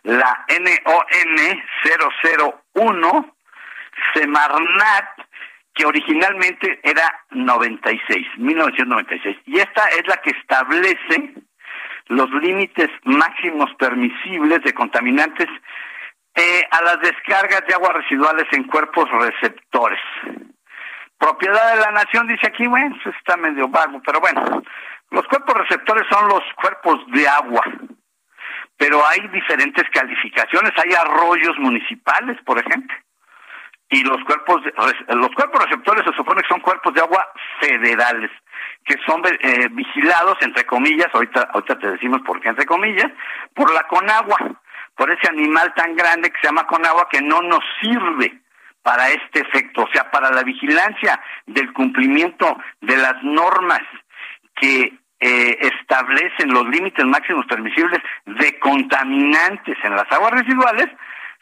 [SPEAKER 14] la NOM 001, Semarnat, que originalmente era 96, 1996. Y esta es la que establece los límites máximos permisibles de contaminantes eh, a las descargas de aguas residuales en cuerpos receptores. Propiedad de la nación, dice aquí, bueno, eso está medio vago, pero bueno, los cuerpos receptores son los cuerpos de agua, pero hay diferentes calificaciones. Hay arroyos municipales, por ejemplo, y los cuerpos los cuerpos receptores se supone que son cuerpos de agua federales que son eh, vigilados entre comillas ahorita ahorita te decimos por qué entre comillas por la Conagua por ese animal tan grande que se llama Conagua que no nos sirve para este efecto o sea para la vigilancia del cumplimiento de las normas que eh, establecen los límites máximos permisibles de contaminantes en las aguas residuales,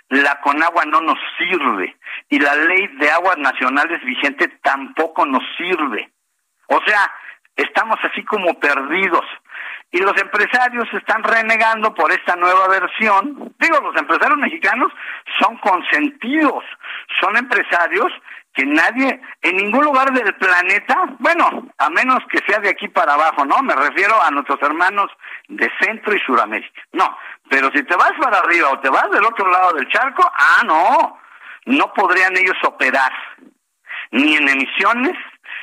[SPEAKER 14] la Conagua no nos sirve y la ley de aguas nacionales vigente tampoco nos sirve. O sea, estamos así como perdidos. Y los empresarios están renegando por esta nueva versión. Digo, los empresarios mexicanos son consentidos, son empresarios que nadie, en ningún lugar del planeta, bueno, a menos que sea de aquí para abajo, ¿no? Me refiero a nuestros hermanos de Centro y Suramérica. No, pero si te vas para arriba o te vas del otro lado del charco, ah, no, no podrían ellos operar ni en emisiones,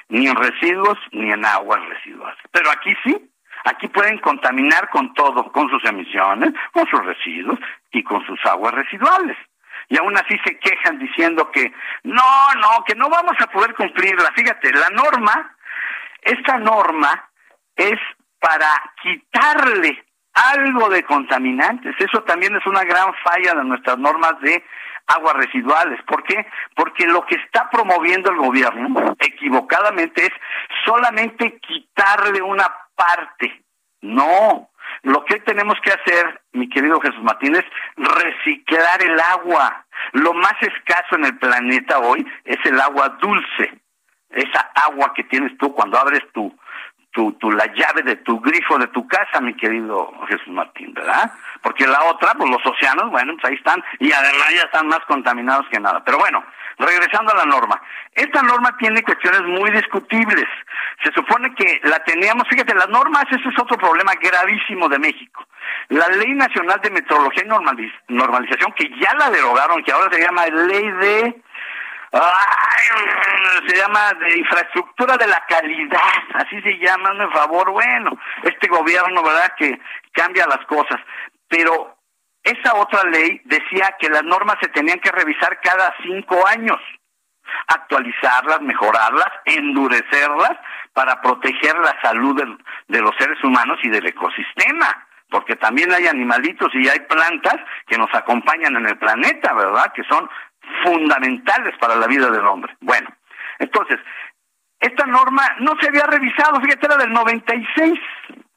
[SPEAKER 14] ni en residuos, ni en aguas residuales. Pero aquí sí, aquí pueden contaminar con todo, con sus emisiones, con sus residuos y con sus aguas residuales y aún así se quejan diciendo que no, no, que no vamos a poder cumplirla. Fíjate, la norma, esta norma es para quitarle algo de contaminantes. Eso también es una gran falla de nuestras normas de aguas residuales. ¿Por qué? Porque lo que está promoviendo el gobierno, equivocadamente, es solamente quitarle una parte. No, lo que tenemos que hacer, mi querido Jesús Martínez, reciclar el agua. Lo más escaso en el planeta hoy es el agua dulce. Esa agua que tienes tú cuando abres tu, tu, la llave de tu grifo de tu casa, mi querido Jesús Martín, ¿verdad? Porque la otra, pues los océanos, bueno, pues ahí están, y además ya están más contaminados que nada. Pero bueno, regresando a la norma. Esta norma tiene cuestiones muy discutibles. Se supone que la teníamos, fíjate, las normas, ese es otro problema gravísimo de México. La Ley Nacional de Metrología y Normalización, que ya la derogaron, que ahora se llama Ley de... se llama de infraestructura de la calidad, así se llama, de favor, bueno, este gobierno, ¿verdad?, que cambia las cosas, pero esa otra ley decía que las normas se tenían que revisar cada cinco años, actualizarlas, mejorarlas, endurecerlas para proteger la salud de, los seres humanos y del ecosistema porque también hay animalitos y hay plantas que nos acompañan en el planeta, ¿verdad? Que son fundamentales para la vida del hombre. Bueno, entonces, esta norma no se había revisado, fíjate, era del 96.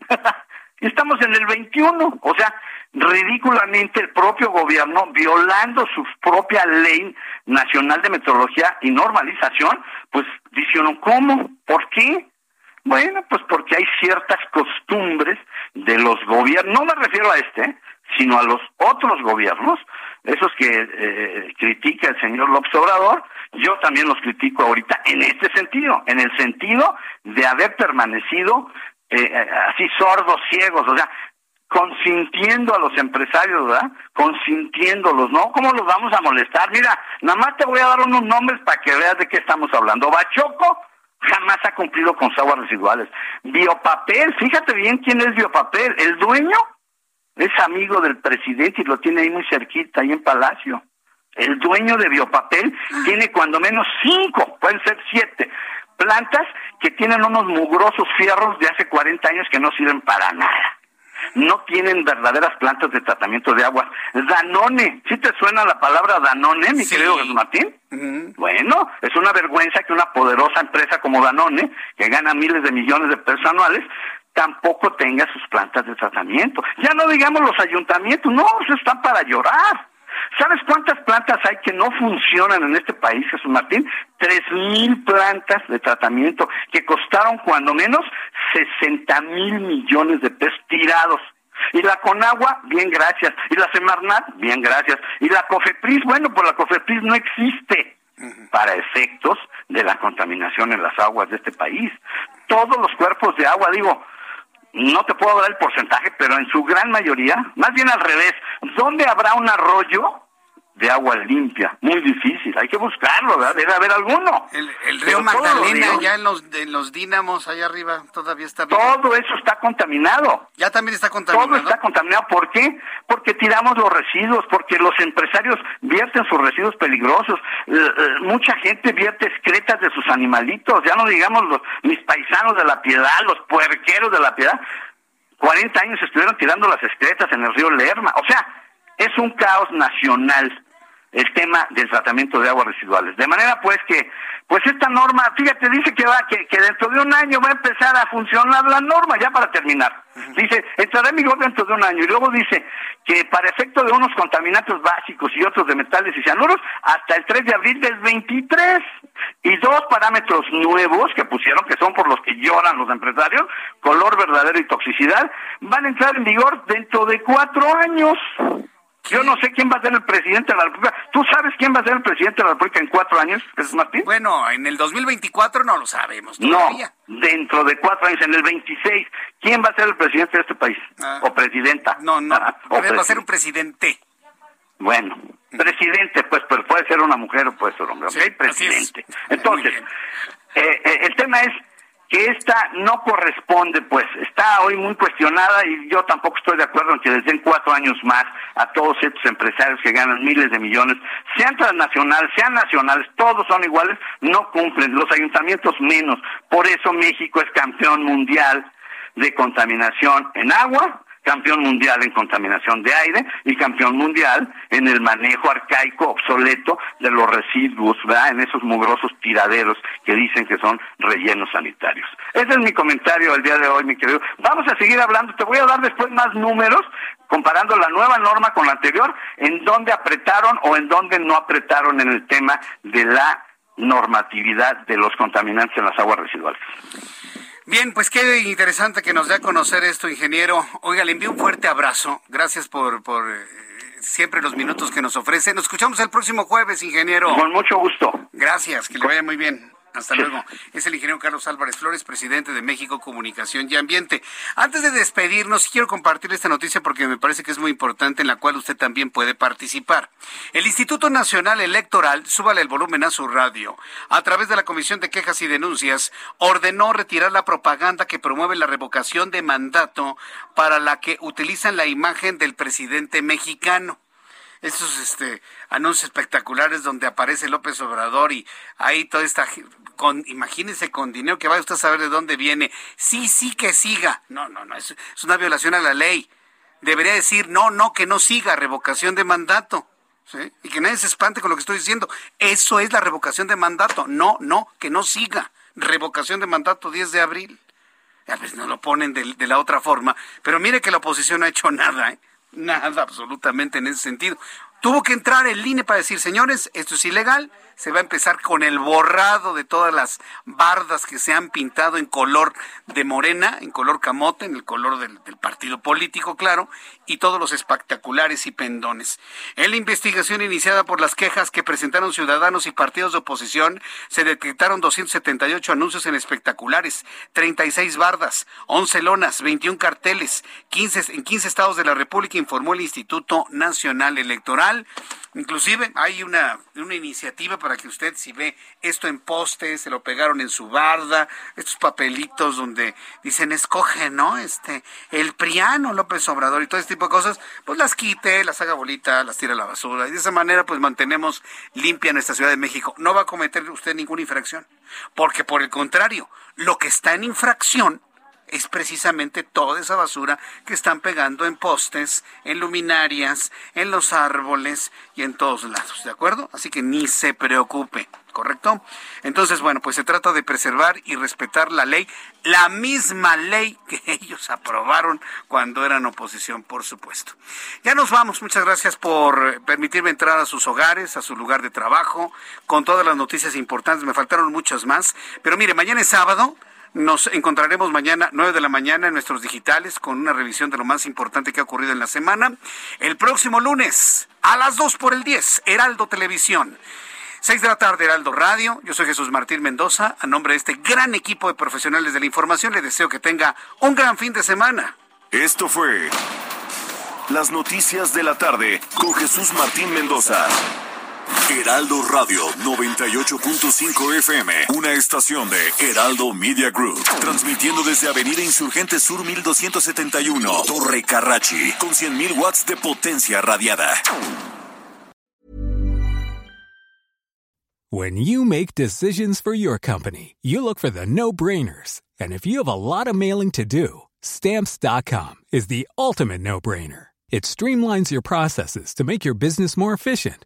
[SPEAKER 14] *laughs* Estamos en el 21, o sea, ridículamente el propio gobierno, violando su propia ley nacional de metrología y normalización, pues dijeron, ¿cómo? ¿Por qué? Bueno, pues porque hay ciertas costumbres de los gobiernos, no me refiero a este, sino a los otros gobiernos, esos que eh, critica el señor López Obrador, yo también los critico ahorita en este sentido, en el sentido de haber permanecido eh, eh, así sordos, ciegos, o sea, consintiendo a los empresarios, ¿verdad? Consintiéndolos, ¿no? ¿Cómo los vamos a molestar? Mira, nada más te voy a dar unos nombres para que veas de qué estamos hablando. Bachoco jamás ha cumplido con sus aguas residuales. Biopapel, fíjate bien quién es Biopapel. El dueño es amigo del presidente y lo tiene ahí muy cerquita, ahí en Palacio. El dueño de Biopapel ah. tiene cuando menos cinco, pueden ser siete, plantas que tienen unos mugrosos fierros de hace 40 años que no sirven para nada no tienen verdaderas plantas de tratamiento de agua. Danone, ¿sí te suena la palabra Danone, mi querido Jesús Martín? Bueno, es una vergüenza que una poderosa empresa como Danone, que gana miles de millones de pesos anuales, tampoco tenga sus plantas de tratamiento. Ya no digamos los ayuntamientos, no, se están para llorar. ¿Sabes cuántas plantas hay que no funcionan en este país, Jesús Martín? Tres mil plantas de tratamiento que costaron cuando menos 60 mil millones de pesos tirados. Y la Conagua, bien gracias. Y la Semarnat, bien gracias. Y la Cofepris, bueno, pues la Cofepris no existe para efectos de la contaminación en las aguas de este país. Todos los cuerpos de agua, digo, no te puedo dar el porcentaje, pero en su gran mayoría, más bien al revés, ¿dónde habrá un arroyo de agua limpia. Muy difícil, hay que buscarlo, ¿verdad? Debe haber alguno.
[SPEAKER 1] El, río Magdalena, ya en los, en los dínamos, allá arriba, todavía está
[SPEAKER 14] bien. Todo eso está contaminado.
[SPEAKER 1] Ya también está contaminado.
[SPEAKER 14] Todo está contaminado. ¿Por qué? Porque tiramos los residuos, porque los empresarios vierten sus residuos peligrosos. mucha gente vierte excretas de sus animalitos, ya no digamos los mis paisanos de la piedad, los puerqueros de la piedad. 40 años estuvieron tirando las excretas en el río Lerma. O sea, es un caos nacional el tema del tratamiento de aguas residuales. De manera pues que, pues esta norma, fíjate, dice que va, que, que dentro de un año va a empezar a funcionar la norma, ya para terminar. Dice, entrará en vigor dentro de un año. Y luego dice que para efecto de unos contaminantes básicos y otros de metales y cianuros, hasta el 3 de abril del 23. Y dos parámetros nuevos que pusieron, que son por los que lloran los empresarios, color verdadero y toxicidad, van a entrar en vigor dentro de cuatro años. Yo no sé quién va a ser el presidente de la República. ¿Tú sabes quién va a ser el presidente de la República en cuatro años, Jesús Martín?
[SPEAKER 1] Bueno, en el 2024 no lo sabemos
[SPEAKER 14] No, dentro de cuatro años, en el 26. ¿Quién va a ser el presidente de este país?
[SPEAKER 1] Ah.
[SPEAKER 14] ¿O presidenta?
[SPEAKER 1] No, no,
[SPEAKER 14] Ah, *laughs* o
[SPEAKER 1] va a ser un presidente.
[SPEAKER 14] Bueno, presidente, pues, pero puede ser una mujer o puede ser hombre. ¿ok?
[SPEAKER 1] Sí, es.
[SPEAKER 14] presidente. Entonces, eh, eh, el tema es que esta no corresponde, pues, está hoy muy cuestionada y yo tampoco estoy de acuerdo en que les den cuatro años más a todos estos empresarios que ganan miles de millones, sean transnacionales, sean nacionales, todos son iguales, no cumplen, los ayuntamientos menos. Por eso México es campeón mundial de contaminación en agua, campeón mundial en contaminación de aire y campeón mundial en el manejo arcaico, obsoleto de los residuos, ¿verdad? En esos mugrosos tiraderos que dicen que son rellenos sanitarios. Ese es mi comentario del día de hoy, mi querido. Vamos a seguir hablando, te voy a dar después más números comparando la nueva norma con la anterior, en dónde apretaron o en dónde no apretaron en el tema de la normatividad de los contaminantes en las aguas residuales.
[SPEAKER 1] Bien, pues qué interesante que nos dé a conocer esto, ingeniero. Oiga, le envío un fuerte abrazo. Gracias por, por eh, siempre los minutos que nos ofrece. Nos escuchamos el próximo jueves, ingeniero.
[SPEAKER 14] Con mucho gusto.
[SPEAKER 1] Gracias, que le vaya muy bien. Hasta luego. Es el ingeniero Carlos Álvarez Flores, presidente de México Comunicación y Ambiente. Antes de despedirnos, quiero compartir esta noticia porque me parece que es muy importante en la cual usted también puede participar. El Instituto Nacional Electoral, súbale el volumen a su radio, a través de la Comisión de Quejas y Denuncias, ordenó retirar la propaganda que promueve la revocación de mandato para la que utilizan la imagen del presidente mexicano esos este anuncios espectaculares donde aparece López Obrador y ahí toda esta con imagínese con dinero que vaya usted a saber de dónde viene. Sí, sí que siga. No, no, no, es, es una violación a la ley. Debería decir no, no, que no siga, revocación de mandato. ¿sí? Y que nadie se espante con lo que estoy diciendo. Eso es la revocación de mandato. No, no, que no siga. Revocación de mandato 10 de abril. A veces no lo ponen de, de la otra forma. Pero mire que la oposición no ha hecho nada, ¿eh? Nada absolutamente en ese sentido. Tuvo que entrar el INE para decir, señores, esto es ilegal. Se va a empezar con el borrado de todas las bardas que se han pintado en color de morena, en color camote, en el color del, partido político, claro, y todos los espectaculares y pendones. En la investigación iniciada por las quejas que presentaron ciudadanos y partidos de oposición, se detectaron 278 anuncios en espectaculares, 36 bardas, 11 lonas, 21 carteles, 15, en 15 estados de la República, informó el Instituto Nacional Electoral. Inclusive hay una, una iniciativa para que usted si ve esto en poste, se lo pegaron en su barda, estos papelitos donde dicen escoge, ¿no? Este, el Priano López Obrador y todo este tipo de cosas, pues las quite, las haga bolita, las tira a la basura y de esa manera pues mantenemos limpia nuestra Ciudad de México. No va a cometer usted ninguna infracción, porque por el contrario, lo que está en infracción es precisamente toda esa basura que están pegando en postes, en luminarias, en los árboles y en todos lados, ¿de acuerdo? Así que ni se preocupe, ¿correcto? Entonces, bueno, pues se trata de preservar y respetar la ley, la misma ley que *laughs* ellos aprobaron cuando eran oposición, por supuesto. Ya nos vamos, muchas gracias por permitirme entrar a sus hogares, a su lugar de trabajo, con todas las noticias importantes, me faltaron muchas más, pero mire, mañana es sábado. Nos encontraremos mañana, 9 de la mañana, en nuestros digitales con una revisión de lo más importante que ha ocurrido en la semana. El próximo lunes, a las 2 por el 10, Heraldo Televisión. 6 de la tarde, Heraldo Radio. Yo soy Jesús Martín Mendoza. A nombre de este gran equipo de profesionales de la información, le deseo que tenga un gran fin de semana.
[SPEAKER 6] Esto fue Las Noticias de la Tarde con Jesús Martín Mendoza. Heraldo Radio 98.5 FM, una estación de Heraldo Media Group, transmitiendo desde Avenida Insurgente Sur 1271, Torre Carrachi, con 100.000 watts de potencia radiada.
[SPEAKER 15] When you make decisions for your company, you look for the no-brainers. And if you have a lot of mailing to do, stamps.com is the ultimate no-brainer. It streamlines your processes to make your business more efficient,